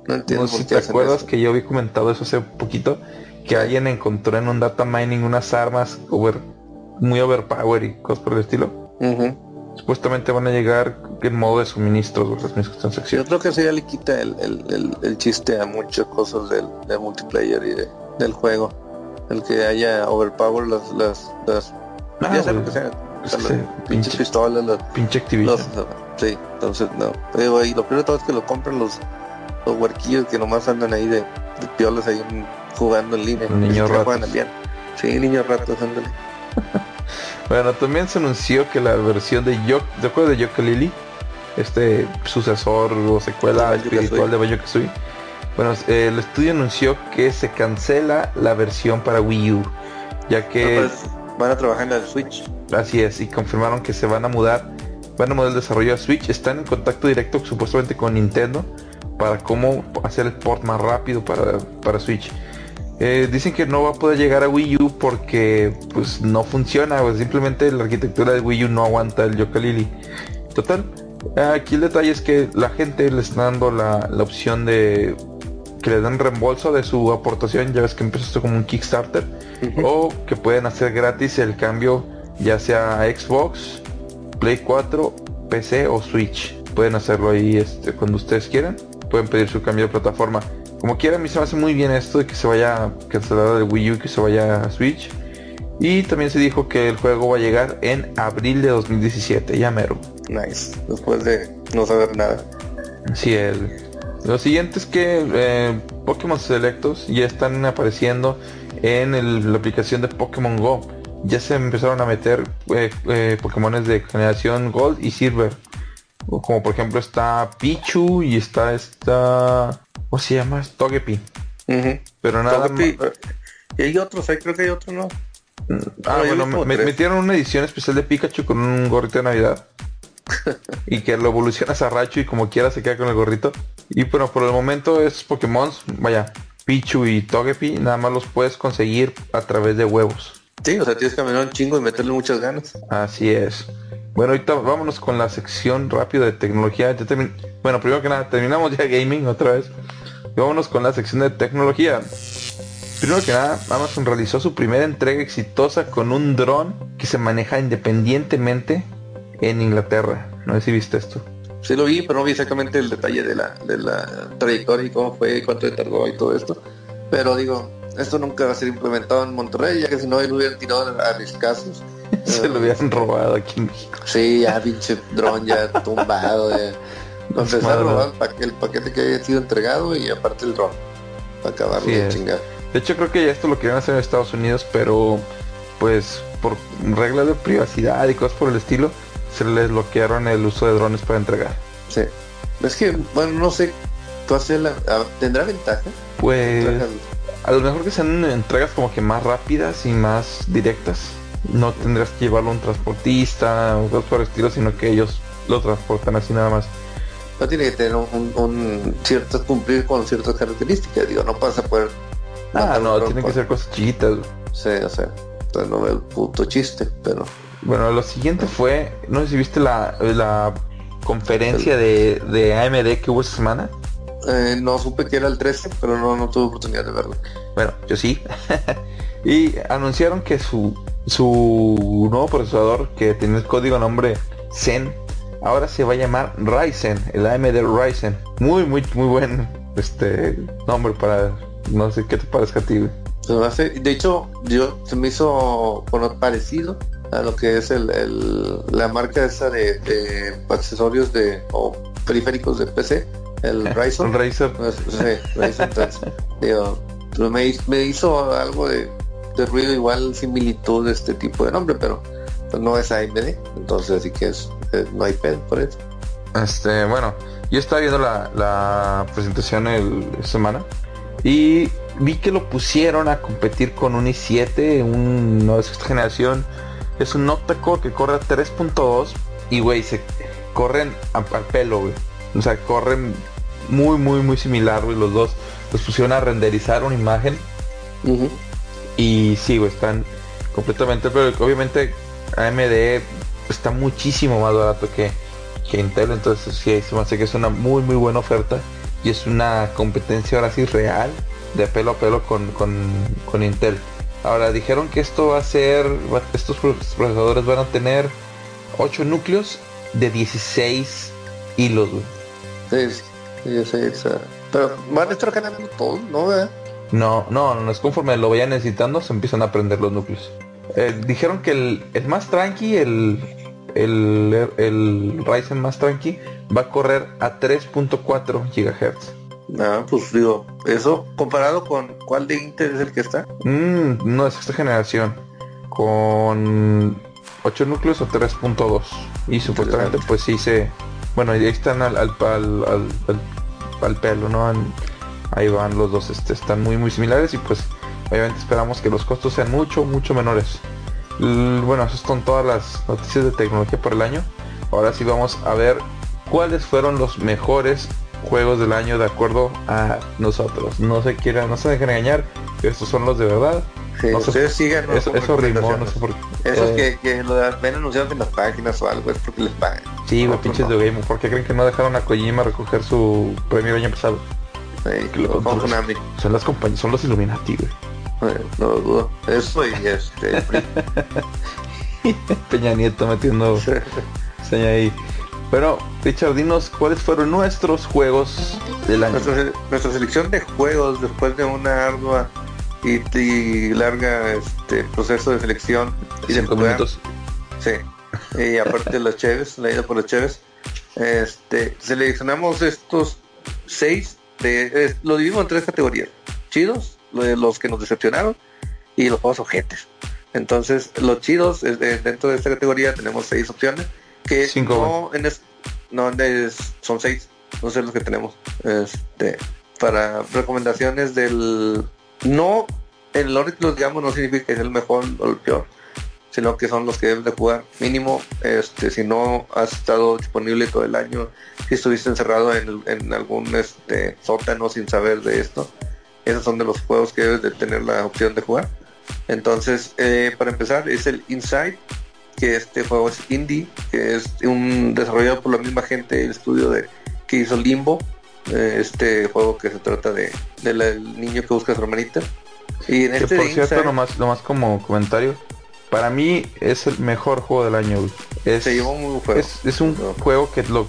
No entiendo. si te acuerdas que yo había comentado eso hace poquito, que alguien encontró en un data mining unas armas over, muy overpower y cosas por el estilo. Supuestamente van a llegar en modo de suministro las microtransacciones. Yo creo que eso ya le quita el, chiste a muchas cosas del, multiplayer y del juego. El que haya overpower las, las, las ah, ya que sea, pinches pistolas, las, pinche Activision. sí, entonces no. Pero, y lo primero todo es que lo compran los, los huerquillos que nomás andan ahí de, de piolas ahí jugando en línea. Niños ratos. Sí, niños ratos, ándale. *laughs* bueno, también se anunció que la versión de Yo, ¿de acuerdo de Yooka Lily? Este sucesor o secuela espiritual de Banjo Kazooie bueno, el estudio anunció que se cancela la versión para Wii U, ya que... Pues, van a trabajar en el Switch. Así es, y confirmaron que se van a mudar, van a mudar el desarrollo a Switch, están en contacto directo supuestamente con Nintendo para cómo hacer el port más rápido para, para Switch. Eh, dicen que no va a poder llegar a Wii U porque pues no funciona, pues, simplemente la arquitectura de Wii U no aguanta el Yooka-Laylee. Total, aquí el detalle es que la gente le está dando la, la opción de que le den reembolso de su aportación, ya ves que empezó esto como un Kickstarter, o que pueden hacer gratis el cambio ya sea Xbox, Play 4, PC o Switch. Pueden hacerlo ahí este, cuando ustedes quieran, pueden pedir su cambio de plataforma. Como quieran, a mí se me hace muy bien esto de que se vaya a cancelar el Wii U y que se vaya a Switch. Y también se dijo que el juego va a llegar en abril de 2017, ya mero. Nice, después de no saber nada. Sí, el, lo siguiente es que eh, Pokémon Selectos ya están apareciendo en la aplicación de Pokémon Go. Ya se empezaron a meter eh, eh Pokémones de generación Gold y Silver. Como por ejemplo está Pichu y está esta... ¿Cómo se llama? Togepi. Pero nada más... Y hay otros, creo que hay otro, ¿no? Ah, bueno, me, metieron una edición especial de Pikachu con un gorrito de Navidad. *laughs* y que lo evolucionas a Racho y como quiera se queda con el gorrito. Y bueno, por el momento es Pokémon, vaya, Pichu y Togepi, nada más los puedes conseguir a través de huevos. Sí, o sea, tienes que caminar un chingo y meterle muchas ganas. Así es. Bueno, ahorita vámonos con la sección rápida de tecnología. bueno, primero que nada, terminamos ya gaming otra vez. Y vámonos con la sección de tecnología. Primero que nada, Amazon realizó su primera entrega exitosa con un dron que se maneja independientemente en Inglaterra. No sé si viste esto. Sí lo vi, pero no vi exactamente el detalle de la, de la trayectoria y cómo fue, cuánto tardó y todo esto. Pero digo, esto nunca va a ser implementado en Monterrey, ya que si no, lo hubieran tirado a mis casos. *laughs* Se lo hubieran robado aquí en México. Sí, ya pinche dron ya *laughs* tumbado. Ya. Entonces el paquete que haya sido entregado y aparte el dron. Para acabarlo de chingar. De hecho creo que ya esto lo querían hacer en Estados Unidos, pero pues por reglas de privacidad y cosas por el estilo, se les bloquearon el uso de drones para entregar. Sí. Es que, bueno, no sé, ¿tendrá ventaja? Pues a lo mejor que sean entregas como que más rápidas y más directas. No tendrás que llevarlo a un transportista o cosas por el estilo, sino que ellos lo transportan así nada más. No tiene que tener un, cierto cumplir con ciertas características, digo, no pasa poder. Ah, no, tiene que ser cosas chiquitas. Sí, o sea, entonces no veo el puto chiste, pero. Bueno, lo siguiente fue, no sé si viste la, conferencia de, de, AMD que hubo esta semana. Eh, no supe que era el 13, pero no, no tuve oportunidad de verlo. Bueno, yo sí. *laughs* y anunciaron que su, su nuevo procesador, que tiene el código nombre Zen, ahora se va a llamar Ryzen, el AMD Ryzen. Muy, muy, muy buen este nombre para, no sé qué te parezca a ti. De hecho, yo se me hizo parecido a lo que es el, la marca esa de, accesorios de o periféricos de PC, el *laughs* Ryzen. Razer. Pues, *laughs* me, hizo algo de, ruido igual similitud de este tipo de nombre, pero pues, no es AMD, entonces así que es, no hay pedo por eso. Este, bueno, yo estaba viendo la, la presentación el semana y vi que lo pusieron a competir con un i7, un no de sexta generación es un octa-core que corre a 3.2 y, güey, se corren al pelo, güey. O sea, corren muy, muy, muy similar, güey. Los dos los pusieron a renderizar una imagen. Y sí, güey, están completamente, pero obviamente AMD está muchísimo más barato que, que Intel, entonces sí, se me hace que es una muy, muy buena oferta y es una competencia ahora sí real de pelo a pelo con, con, Intel. Ahora dijeron que esto va a ser, estos procesadores van a tener 8 núcleos de 16 hilos, güey. Sí, 16, pero van a estar ganando todos, ¿no? No, no, no es conforme lo vayan necesitando, se empiezan a prender los núcleos. Eh, dijeron que el, el, más tranqui, el, el, el Ryzen más tranqui, va a correr a 3.4 GHz. Ah, pues digo, eso comparado con cuál de Intel es el que está. Mm, no es esta generación. Con 8 núcleos o 3.2. Y supuestamente pues sí se... Bueno, ahí están al, al, al, al pelo, ¿no? ahí van los dos, este, están muy muy similares y pues obviamente esperamos que los costos sean mucho, mucho menores. bueno, eso son todas las noticias de tecnología por el año. Ahora sí vamos a ver cuáles fueron los mejores juegos del año de acuerdo a nosotros. No se quieran, no se dejen engañar, estos son los de verdad. No ustedes sigan eso, eso rimó, no sé por qué. Esos eh, que, lo ven anunciados en las páginas o algo es porque les pagan. Sí, güey, pinches de Game. ¿Por qué creen que no dejaron a Kojima recoger su premio el año pasado? son las compañías, son los Illuminati, güey. no dudo. Eso y este. *laughs* Peña Nieto metiendo seña ahí. Pero, Richard, dinos cuáles fueron nuestros juegos del año. Nuestra, selección de juegos después de una ardua y, larga este proceso de selección y de minutos. Sí. Y aparte de las Cheves, la ida por las Cheves. Este, seleccionamos estos seis de, lo dividimos en tres categorías. Chidos, los que nos decepcionaron y los juegos ojetes. Entonces, los chidos, dentro de esta categoría tenemos seis opciones que Cinco. no, en no son seis, no sé los que tenemos. Este, para recomendaciones del no el que los digamos no significa que es el mejor o el peor, sino que son los que debes de jugar mínimo, este, si no has estado disponible todo el año, si estuviste encerrado en, algún este, sótano sin saber de esto, esos son de los juegos que debes de tener la opción de jugar. Entonces, eh, para empezar, es el Inside, que este juego es indie, que es un desarrollado por la misma gente del estudio de que hizo Limbo, este juego que se trata de del niño que busca a su hermanita. Y en este por cierto, nomás, nomás como comentario, para mí es el mejor juego del año. Es, se llevó muy juego. Es, es un juego que lo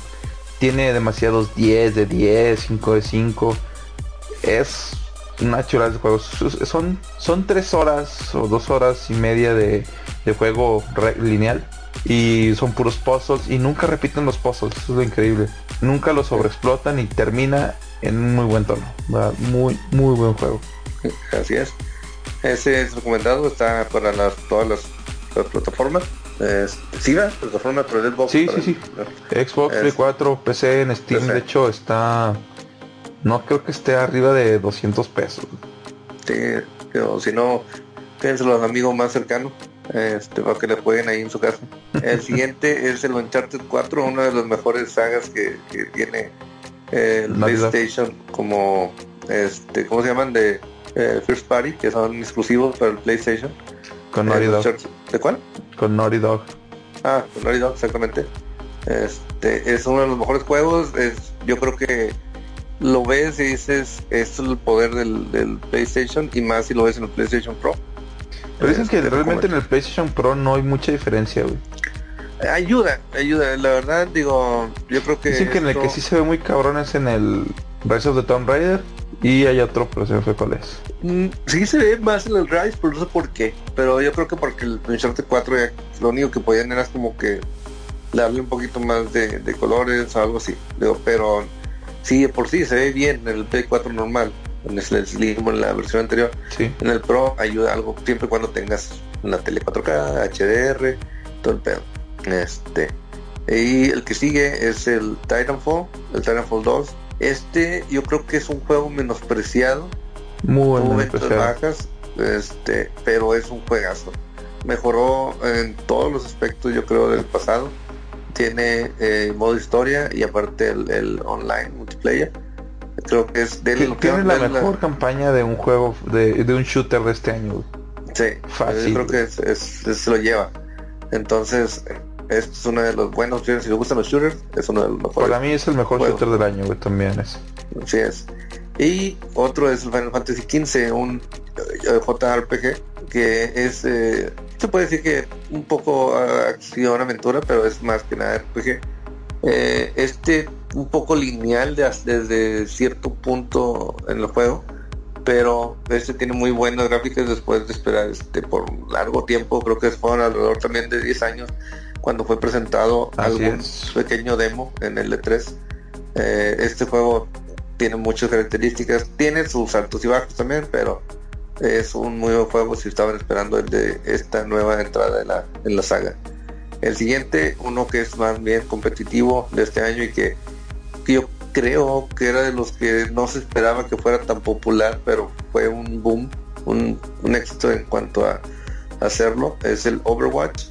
tiene demasiados 10 de 10, 5 de 5. Es una chulada de juegos. Son, son 3 horas o 2 horas y media de, de juego lineal. Y son puros puzzles y nunca repiten los puzzles. Eso es lo increíble. Nunca los sobreexplotan y termina en un muy buen tono. Muy, muy buen juego. Así es. Ese es recomendado, está para las, todas las, plataformas. sí, la plataforma de Xbox. Sí, sí, sí. Xbox, Play 4, PC, en Steam, de hecho, está. No creo que esté arriba de 200 pesos. Sí, pero si no, piénselo al amigo más cercano. Este, para que le jueguen ahí en su casa. El siguiente es el Uncharted 4, una de las mejores sagas que, tiene el PlayStation como este, ¿cómo se llaman? de eh, First Party, que son exclusivos para el PlayStation. Con Naughty Dog. ¿De cuál? Con Naughty Dog. Ah, con Naughty Dog, exactamente. Este, es uno de los mejores juegos. Es, yo creo que lo ves y dices, esto es el poder del, PlayStation y más si lo ves en el PlayStation Pro. Pero dicen que este, realmente en el PlayStation Pro no hay mucha diferencia, güey. Ayuda, ayuda. La verdad, digo, yo creo que... Dicen que en el que sí se ve muy cabrón es en el Rise of the Tomb Raider y hay otro, pero se me fue cuál es. Mm, sí se ve más en el Rise, pero no sé por qué. Pero yo creo que porque el Uncharted 4 lo único que podían era como que darle un poquito más de, colores o algo así. Digo, pero sí, por sí se ve bien en el Play 4 normal. En el Slim en la versión anterior. En el Pro ayuda algo siempre cuando tengas una tele 4K, HDR, todo el pedo. Este. Y el que sigue es el Titanfall, el Titanfall 2 este yo creo que es un juego menospreciado. Muy bajas, este, pero es un juegazo. Mejoró en todos los aspectos, yo creo, del pasado. Tiene eh, modo historia y aparte el, online multiplayer. Creo que es de lo tiene la mejor campaña de un juego de, de un shooter de este año. Sí, fácil. Yo creo que es, es, se lo lleva. Entonces, es uno de los buenos Si le gustan los shooters, es uno de los mejores. Para mí es el mejor shooter del año, también es. Así es. Y otro es Final Fantasy XV, un eh, JRPG que es, eh, se puede decir que un poco ah, acción, aventura, pero es más que nada RPG. Eh, este un poco lineal desde cierto punto en el juego, pero este tiene muy buenas gráficas después de esperar este por largo tiempo, creo que fueron alrededor también de 10 años cuando fue presentado algún pequeño demo en el E3. este juego tiene muchas características, tiene sus altos y bajos también, pero es un muy buen juego si estaban esperando el de esta nueva entrada en la, en la saga. El siguiente, uno que es más bien competitivo de este año y que, yo creo que era de los que no se esperaba que fuera tan popular, pero fue un boom, un, éxito en cuanto a hacerlo, es el Overwatch,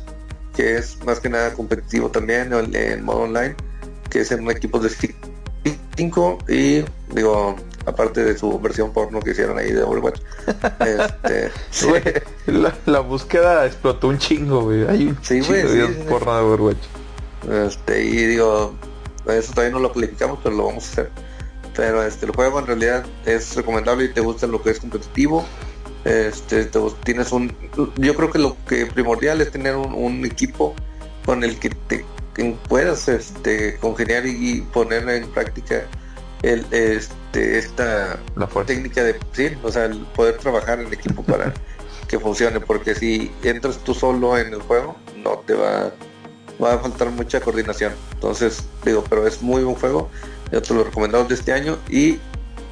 que es más que nada competitivo también en, modo online, que es en un equipo de 5 y digo, aparte de su versión porno que hicieron ahí de Overwatch. *laughs* este, la, búsqueda explotó un chingo, güey. Hay un sí, chingo porno de Overwatch. Este, y digo, eso todavía no lo calificamos, pero lo vamos a hacer. Pero este, el juego en realidad es recomendable y te gusta lo que es competitivo. Este, tienes un, yo creo que lo que primordial es tener un, equipo con el que te puedas este, congeniar y poner en práctica el, este, esta técnica de, sí, o sea, el poder trabajar en equipo para *laughs* que funcione, porque si entras tú solo en el juego, no te va, va a faltar mucha coordinación. Entonces, digo, pero es muy buen juego, yo te lo recomendado de este año. Y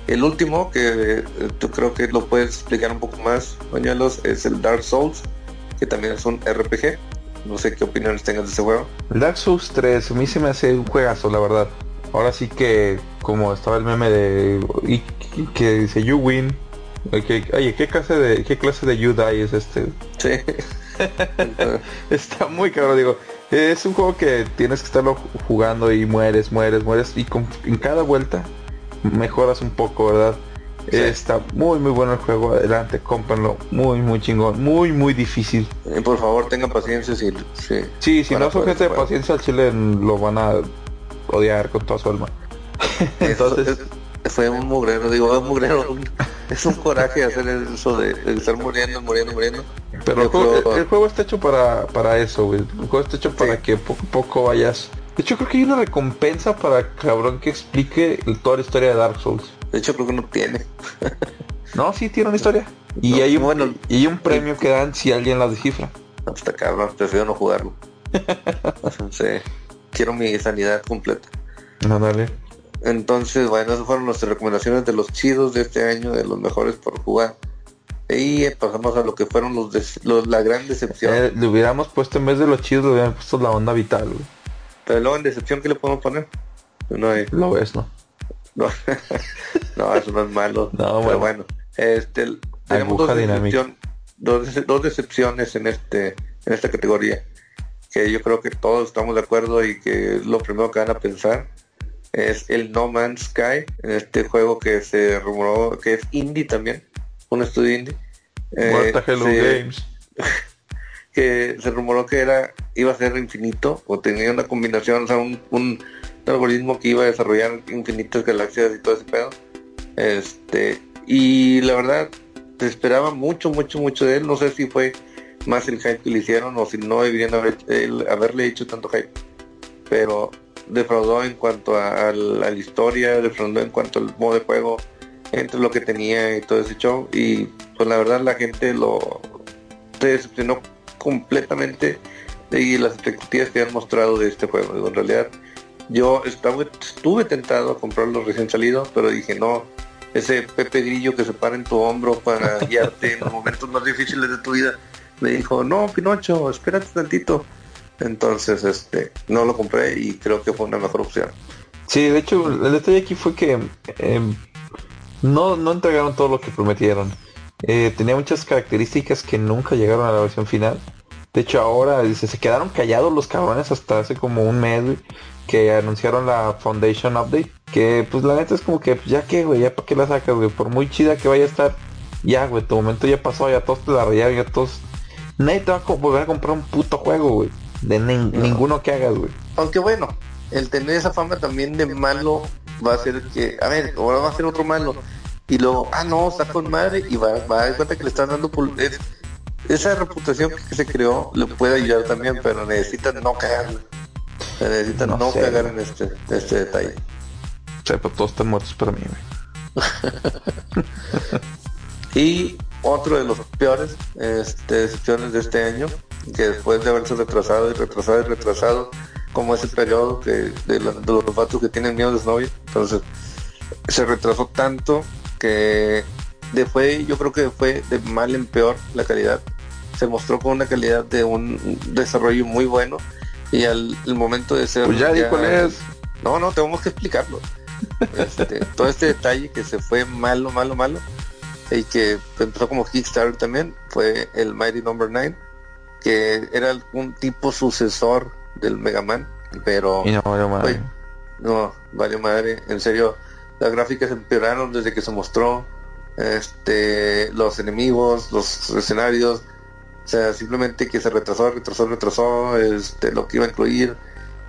el último, que eh, creo que lo puedes explicar un poco más, Bañuelos, es el Dark Souls, que también es un RPG. No sé qué opiniones tengas de ese juego. El Dark Souls 3, a mí se me hace un juegazo, la verdad. Ahora sí que, como estaba el meme de y, que dice you win. oye, ¿qué clase de qué clase de you die es este? Sí. *laughs* Está muy cabrón, digo. Es un juego que tienes que estarlo jugando y mueres, mueres, mueres y en cada vuelta mejoras un poco, ¿verdad? Está muy muy bueno el juego, adelante, cómprenlo, muy muy chingón, muy muy difícil. Eh, por favor tengan paciencia si sí. Sí, si no son gente de paciencia al chile lo van a odiar con toda su alma. *laughs* Entonces fue un mugrero, digo, un mugrero, es un coraje hacer eso de, estar muriendo, muriendo, muriendo. Pero el juego, está hecho para, para eso, El juego está hecho para que poco a poco vayas. De hecho, creo que hay una recompensa para cabrón que explique toda la historia de Dark Souls. De hecho, creo que no tiene. no, sí tiene una historia. Y hay un, bueno, y un premio que dan si alguien la descifra. Está cabrón, prefiero no jugarlo. *laughs* sí quiero mi sanidad completa. No, dale. Entonces, bueno, esas fueron nuestras recomendaciones de los chidos de este año, de los mejores por jugar. Y pasamos a lo que fueron los, los la gran decepción. Eh, le hubiéramos puesto en vez de los chidos, le hubiéramos puesto la onda vital. Pero luego en decepción, ¿qué le podemos poner? No hay... Lo ves, ¿no? No, *laughs* no eso no es malo. No, pero bueno. Este, tenemos dos, dos, dos decepciones en este en esta categoría que yo creo que todos estamos de acuerdo y que lo primero que van a pensar es el No Man's Sky, en este juego que se rumoró que es indie también, un estudio indie. Eh, Games. *laughs* que se rumoró que era iba a ser infinito o tenía una combinación, o sea, un, algoritmo que iba a desarrollar infinitas galaxias y todo ese pedo. Este, y la verdad, se esperaba mucho, mucho, mucho de él. No sé si fue más el hype que le hicieron o si no deberían haber, haberle hecho tanto hype. Pero defraudó en cuanto a, la, historia, defraudó en cuanto al modo de juego, entre lo que tenía y todo ese show. Y pues la verdad la gente lo decepcionó completamente de las expectativas que han mostrado de este juego. en realidad yo estaba, estuve tentado a comprarlo recién salido, pero dije no, ese Pepe Grillo que se para en tu hombro para *laughs* guiarte en los momentos más difíciles de tu vida me dijo, no, Pinocho, espérate tantito. Entonces, este, no lo compré y creo que fue una mejor opción. Sí, de hecho, el detalle aquí fue que em, no, no entregaron todo lo que prometieron. Eh, tenía muchas características que nunca llegaron a la versión final. De hecho ahora dice, se quedaron callados los cabrones hasta hace como un mes, güey, que anunciaron la Foundation Update. Que pues la neta es como que, pues, ya que, güey, ya para qué la sacas, güey. Por muy chida que vaya a estar, ya, güey, tu momento ya pasó, ya todos te la rayaron, ya todos... Nadie te va a volver a comprar un puto juego, güey. De ninguno que hagas, güey. Aunque bueno, el tener esa fama también de malo va a ser que, a ver, ahora va a ser otro malo. Y luego, ah, no, está con madre y va, va a dar cuenta que le están dando... esa reputación que se creó le puede ayudar también, pero necesita no cagar. Necesita no, cagar en este, este detalle. O sea, pues todos están muertos para mí, *laughs* y otro de los peores este, decisiones de este año, que después de haberse retrasado y retrasado y retrasado, como ese periodo que, de, los vatos que tienen miedo de su novia, entonces se retrasó tanto que de fue, yo creo que fue de mal en peor la calidad. Se mostró con una calidad de un desarrollo muy bueno y al momento de ser... Pues ya, ya cuál es. No, no, tenemos que explicarlo. Este, *laughs* todo este detalle que se fue malo, malo, malo y que empezó como Kickstarter también fue el Mighty Number no. 9 que era algún tipo sucesor del Mega Man pero y no valió madre no valió madre en serio las gráficas empeoraron desde que se mostró este los enemigos los escenarios o sea simplemente que se retrasó retrasó retrasó este lo que iba a incluir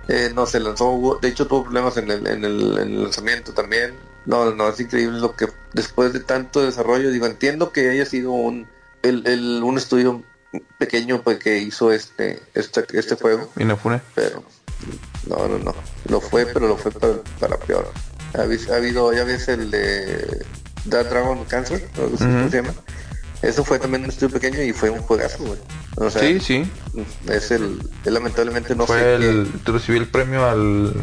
eh, no se lanzó de hecho tuvo problemas en el, en el, lanzamiento también. No no es increíble lo que después de tanto desarrollo digo entiendo que haya sido un el, un estudio pequeño pues que hizo este este este juego. y no fue pero no no no lo fue pero lo fue para, para peor ha, habido ya ves el de Dark Dragon Cancer se llama eso fue también un estudio pequeño y fue un juegazo güey o sea, sí sí es el lamentablemente no fue el recibí el premio al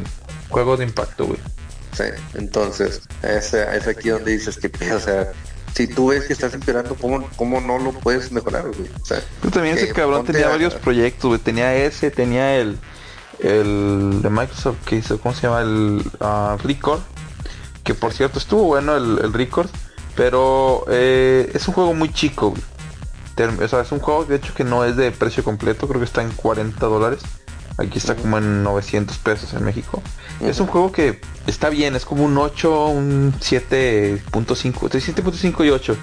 juego de impacto güey sí entonces es, es aquí donde dices que o sea si tú ves que estás empeorando, ¿cómo, cómo no lo puedes mejorar, güey? O sea, también ese cabrón tenía varios proyectos, güey. Tenía ese, tenía el, el de Microsoft que hizo, ¿cómo se llama? El uh, Record. Que por cierto estuvo bueno el, el Record. Pero eh, es un juego muy chico, O sea, es un juego de hecho que no es de precio completo, creo que está en 40 dólares. Aquí está como en 900 pesos en México. Es un juego que está bien, es como un 8, un 7.5, 7.5 y 8.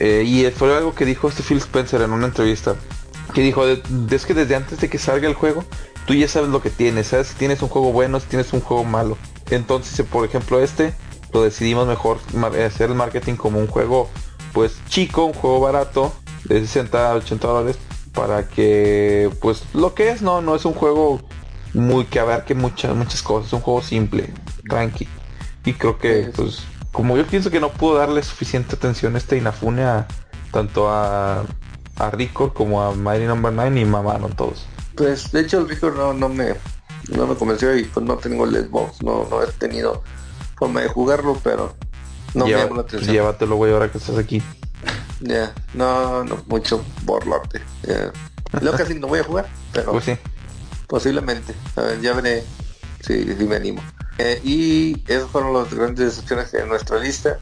Eh, y fue algo que dijo este Phil Spencer en una entrevista. Que dijo, es que desde antes de que salga el juego, tú ya sabes lo que tienes, sabes si tienes un juego bueno, si tienes un juego malo. Entonces, por ejemplo, este lo decidimos mejor hacer el marketing como un juego pues chico, un juego barato, de 60 a 80 dólares, para que pues lo que es no no es un juego muy que abarque muchas muchas cosas es un juego simple tranqui. Y creo que pues como yo pienso que no pudo darle suficiente atención a este Inafune a tanto a a Rico como a Mighty Number no. 9 y mamaron todos. Pues de hecho el Rico no, no me no me convenció y pues no tengo el Xbox no, no he tenido forma de jugarlo pero no me llama la atención llévatelo güey ahora que estás aquí ya, no, no mucho borlote. Yeah. Lo casi no voy a jugar, pero pues sí. posiblemente. A ver, ya veré si, me animo. Eh, y esos fueron las grandes decepciones de nuestra lista.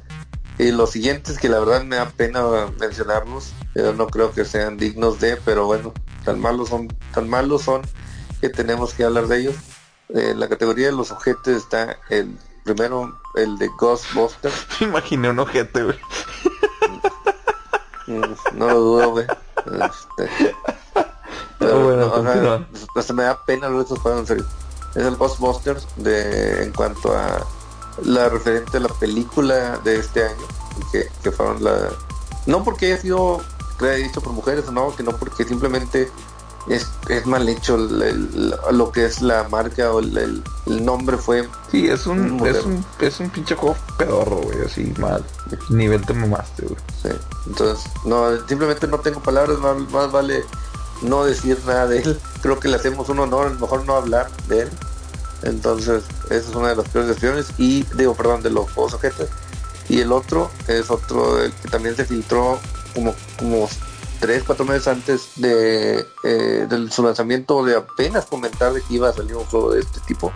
Y los siguientes que la verdad me da pena mencionarlos, pero no creo que sean dignos de, pero bueno, tan malos son, tan malos son que tenemos que hablar de ellos. En la categoría de los objetos está el primero, el de Ghostbusters. *laughs* Imaginé un ojete, güey. No lo dudo, güey. Este, hasta me da pena lo de estos en serio. Es el Ghostbusters de en cuanto a la referente a la película de este año, que, que fueron la no porque haya sido dicho por mujeres, no, que no porque simplemente es, es mal hecho lo que es la marca o el, nombre fue sí es un, es un es un pinche juego pedorro güey así mal nivel te mamaste güey. Sí entonces no simplemente no tengo palabras más, vale no decir nada de él. Creo que le hacemos un honor mejor no hablar de él. Entonces esa es una de las peores decisiones. Y digo perdón de los juegos objetos. Y el otro es otro que también se filtró como como tres, cuatro meses antes de, eh, su lanzamiento de apenas comentar de que iba a salir un juego de este tipo.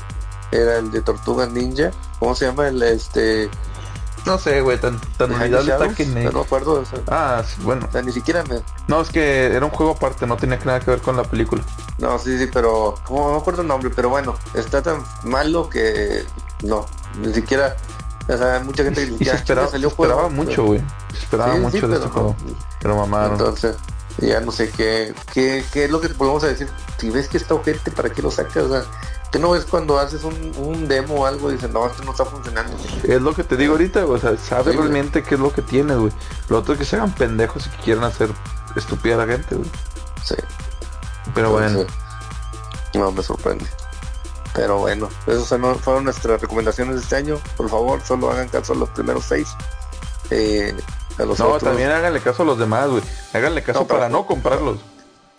Era el de Tortuga Ninja. ¿Cómo se llama? El este No sé, güey, tan, tan olvidable está que... No me acuerdo. O sea, ah, sí, bueno. o sea, ni siquiera me... No, es que era un juego aparte, no tenía nada que ver con la película. No, sí, sí, pero... Como no me acuerdo el nombre, pero bueno, está tan malo que... No, ni siquiera... O sea, mucha gente que Y se esperaba, "Salió se esperaba juego", mucho, güey. Se esperaba Sí, sí, mucho de este no. juego. Pero mamaron. Entonces, ya no sé qué, qué, qué es lo que te podemos decir. Si ves que está ojete, ¿para qué lo sacas? O sea, que no ves cuando haces un, un demo o algo y dices, no, esto no está funcionando. Es lo que te digo ahorita, güey. O sea, sabe Sí, güey. realmente qué es lo que tienes, güey. Lo otro es que se hagan pendejos y que quieran hacer estúpida a la gente, güey. Sí. Pero bueno. No me sorprende. Pero bueno, esas fueron nuestras recomendaciones de este año. Por favor, solo hagan caso a los primeros seis. Eh, a los No, otros, también háganle caso a los demás, güey. Háganle caso No, para no comprarlos.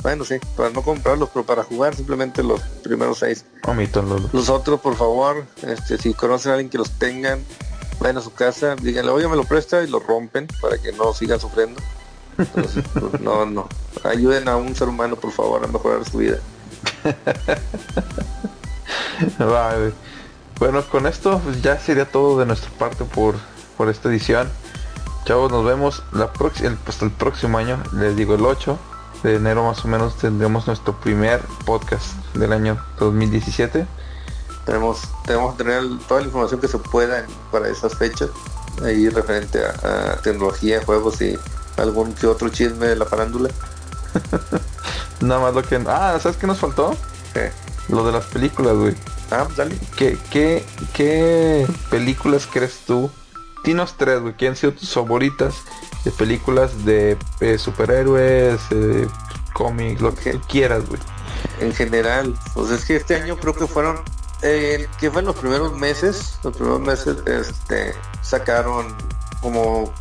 bueno, sí, para no comprarlos, pero para jugar simplemente los primeros seis. Omítanlo. Los otros, por favor, este, si conocen a alguien que los tengan, vayan a su casa, díganle, oye, me lo presta y lo rompen para que no sigan sufriendo. Entonces, pues, no, no. Ayuden a un ser humano, por favor, a mejorar su vida. *laughs* *laughs* Bueno, con esto pues, ya sería todo de nuestra parte por, por esta edición. Chavos, nos vemos la el, hasta el próximo año. Les digo, el 8 de enero más o menos tendremos nuestro primer podcast del año 2017. Tenemos, tenemos que tener toda la información que se pueda para esas fechas, ahí referente a, a tecnología, juegos y algún que otro chisme de la parándula. *laughs* Nada más lo que... Ah, ¿sabes qué nos faltó? Lo de las películas, güey. Ah, pues dale. ¿Qué, qué, ¿Qué películas crees tú? Dinos tres, güey, que han sido tus favoritas de películas de eh, superhéroes, eh, cómics, lo que quieras, güey. En general, pues es que este año creo que fueron, eh, que fue en los primeros meses, los primeros meses, este, sacaron como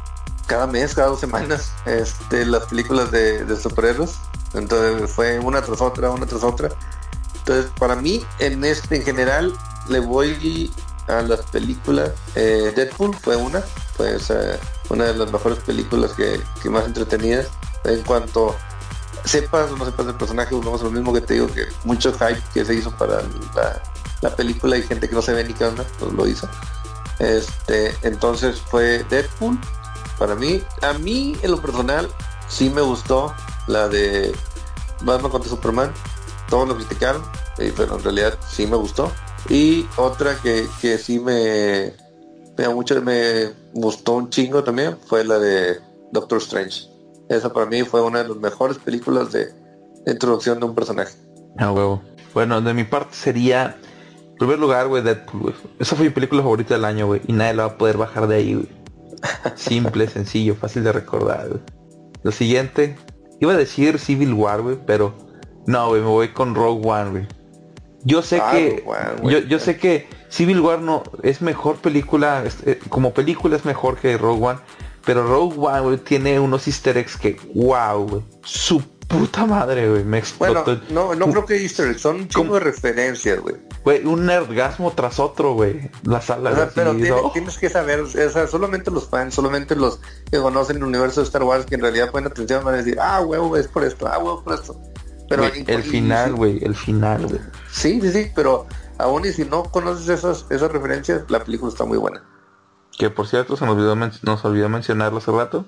cada mes, cada dos semanas, este, las películas de, de superhéroes. Entonces fue una tras otra, una tras otra. Entonces, para mí, en este, en general, le voy a las películas. eh, Deadpool fue una, pues una de las mejores películas que, que más entretenidas. En cuanto sepas o no sepas del personaje, volvemos a lo mismo que te digo, que mucho hype que se hizo para la, la película y gente que no se ve ni qué onda, pues lo hizo. Este, entonces fue Deadpool. Para mí, a mí en lo personal, sí me gustó la de Batman contra Superman. Todos lo criticaron, eh, pero en realidad sí me gustó. Y otra que, que sí me, me, mucho, me gustó un chingo también fue la de Doctor Strange. Esa para mí fue una de las mejores películas de, de introducción de un personaje. Ah, huevo. Bueno, de mi parte sería, en primer lugar, güey, Deadpool, güey. Esa fue mi película favorita del año, güey. Y nadie la va a poder bajar de ahí, güey. *laughs* Simple, sencillo, fácil de recordar, güey. Lo siguiente, iba a decir Civil War, güey, pero no, güey, me voy con Rogue One, güey. Yo sé Ah, que, One, yo, yo sé que Civil War no es mejor película, es- eh, como película es mejor que Rogue One, pero Rogue One, güey, tiene unos easter eggs que, wow, güey, su puta madre, güey, me Bueno, explotó. no, no creo que Easter eggs, son de referencias, güey. Güey, un orgasmo tras otro, güey. La sala, O sea, así, pero ¿no? tiene- tienes que saber, o sea, solamente los fans, solamente los que conocen el universo de Star Wars, que en realidad ponen atención, van a decir, ah, huevo, es por esto, ah, huevo, por esto. Pero el final, güey, el final, güey. Sí, sí, sí, pero aún y si no conoces esas, esas referencias, la película está muy buena. Que por cierto, se nos olvidó, men- nos olvidó mencionarlo hace rato.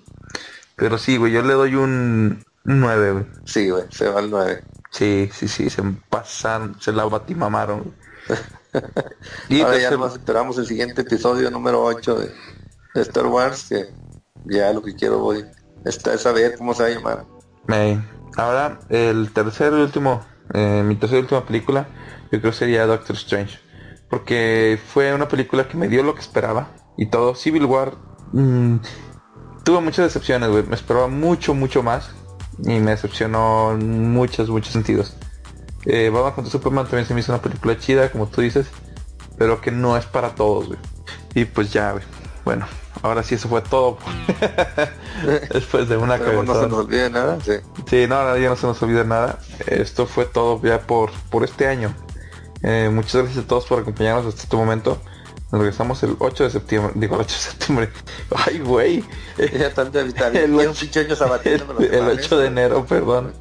Pero sí, güey, yo le doy un 9, güey. Sí, güey, se va al 9. Sí, sí, sí, se pasaron, se la batimamaron. *laughs* y Ahora ya nos esperamos el siguiente episodio número 8 de, de Star Wars, que ya lo que quiero voy está, es saber cómo se va a llamar. Ahora, el tercer y último, eh, mi tercera y última película, yo creo sería Doctor Strange. Porque fue una película que me dio lo que esperaba. Y todo, Civil War, mm, tuve muchas decepciones, güey. Me esperaba mucho, mucho más. Y me decepcionó en muchos, muchos sentidos. Eh, Batman contra Superman también se me hizo una película chida, como tú dices. Pero que no es para todos, güey. Y pues ya, güey. Bueno, ahora sí eso fue todo. *laughs* Después de una Pero no se nos olvide nada, sí. Sí, no, ahora ya no se nos olvida nada. Esto fue todo ya por, por este año. Eh, muchas gracias a todos por acompañarnos hasta este momento. Nos regresamos el 8 de septiembre. Digo, el 8 de septiembre. *laughs* Ay, güey. Ya tanto evitar. El El, me lo *laughs* el vale. 8 de enero, perdón.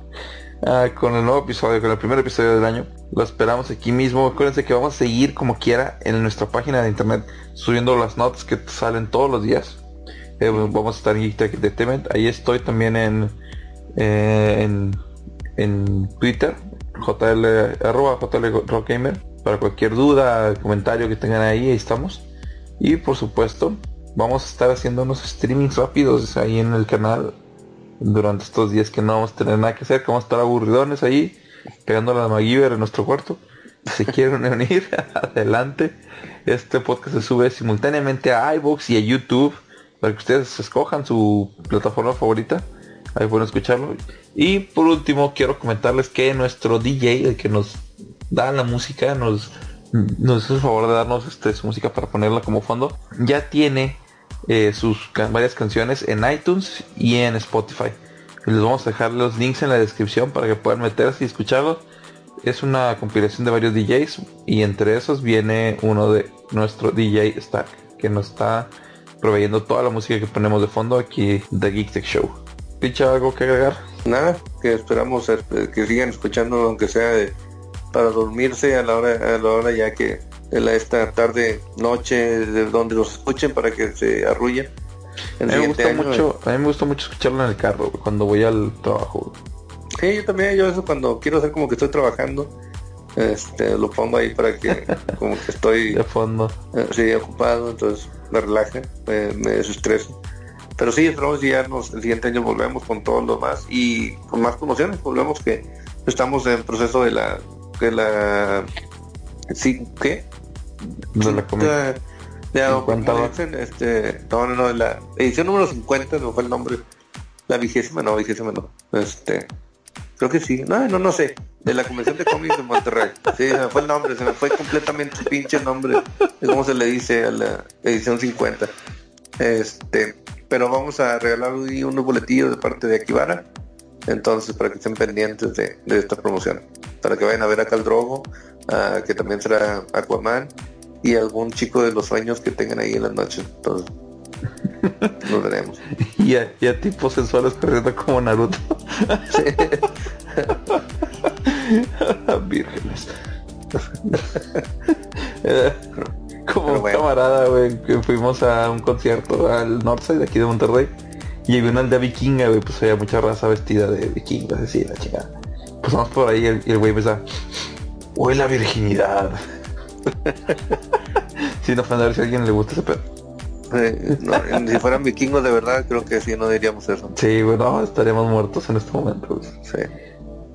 ah, con el nuevo episodio, con el primer episodio del año. Lo esperamos aquí mismo. Acuérdense que vamos a seguir como quiera en nuestra página de internet subiendo las notas que salen todos los días. Eh, vamos a estar en Geek Entertainment. Ahí estoy también en, eh, en, en Twitter, JL, arroba JL Rockgamer. Para cualquier duda, comentario que tengan ahí, ahí estamos. Y por supuesto, vamos a estar haciendo unos streamings rápidos ahí en el canal durante estos días que no vamos a tener nada que hacer, que vamos a estar aburridones ahí, pegando la MacGyver en nuestro cuarto. Si quieren *laughs* unir, *laughs* adelante. Este podcast se sube simultáneamente a iVoox y a YouTube para que ustedes escojan su plataforma favorita. Ahí pueden escucharlo. Y por último, quiero comentarles que nuestro DJ, el que nos da la música, nos, nos hace el favor de darnos este, su música para ponerla como fondo, ya tiene eh, sus varias canciones en iTunes y en Spotify. les vamos a dejar los links en la descripción para que puedan meterse y escucharlos. Es una compilación de varios DJs y entre esos viene uno de nuestro DJ Stark que nos está proveyendo toda la música que ponemos de fondo aquí de Geek Tech Show. ¿Picha algo que agregar? Nada, que esperamos que sigan escuchando aunque sea para dormirse a la hora a la hora ya que esta tarde, noche, de donde los escuchen para que se arrullen. A mí, me gusta mucho, a mí me gusta mucho escucharlo en el carro cuando voy al trabajo. Sí, yo también, yo eso cuando quiero hacer como que estoy trabajando, este, lo pongo ahí para que *laughs* como que estoy de fondo. Eh, sí, ocupado, entonces me relaje, me, me desestreso. Pero sí, esperamos nos el siguiente año volvemos con todo lo más y con más promociones, volvemos que estamos en proceso de la de la sí, ¿qué? de la este, no, no, no, la edición número 50 no fue el nombre. La vigésima, no, vigésima no. Este, creo que sí. No, no, no sé. De la Convención de Cómics de Monterrey. Sí, se me fue el nombre, se me fue completamente pinche nombre de cómo se le dice a la edición 50. Este, pero vamos a regalar hoy unos boletillos de parte de Akibara. Entonces, para que estén pendientes de, de esta promoción. Para que vayan a ver a Caldrogo, que también será Aquaman y algún chico de los sueños que tengan ahí en las noches. Entonces, *laughs* lo veremos. y, a, y a tipos sensuales corriendo como Naruto. *laughs* Vírgenes. *laughs* como un camarada, güey, que fuimos a un concierto al Northside de aquí de Monterrey. Y había una aldea vikinga, güey, pues había mucha raza vestida de vikingas, así, la chingada. Pues vamos por ahí y el güey empieza, huele la virginidad. Sin ofender si a alguien le gusta ese pedo. Eh, si fueran vikingos de verdad, creo que sí, no diríamos eso. Sí, bueno, estaríamos muertos en este momento. Sí.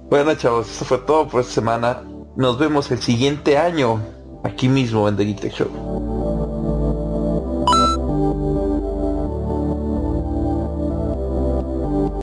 Bueno, chavos, eso fue todo por esta semana. Nos vemos el siguiente año, aquí mismo en The Geek Show.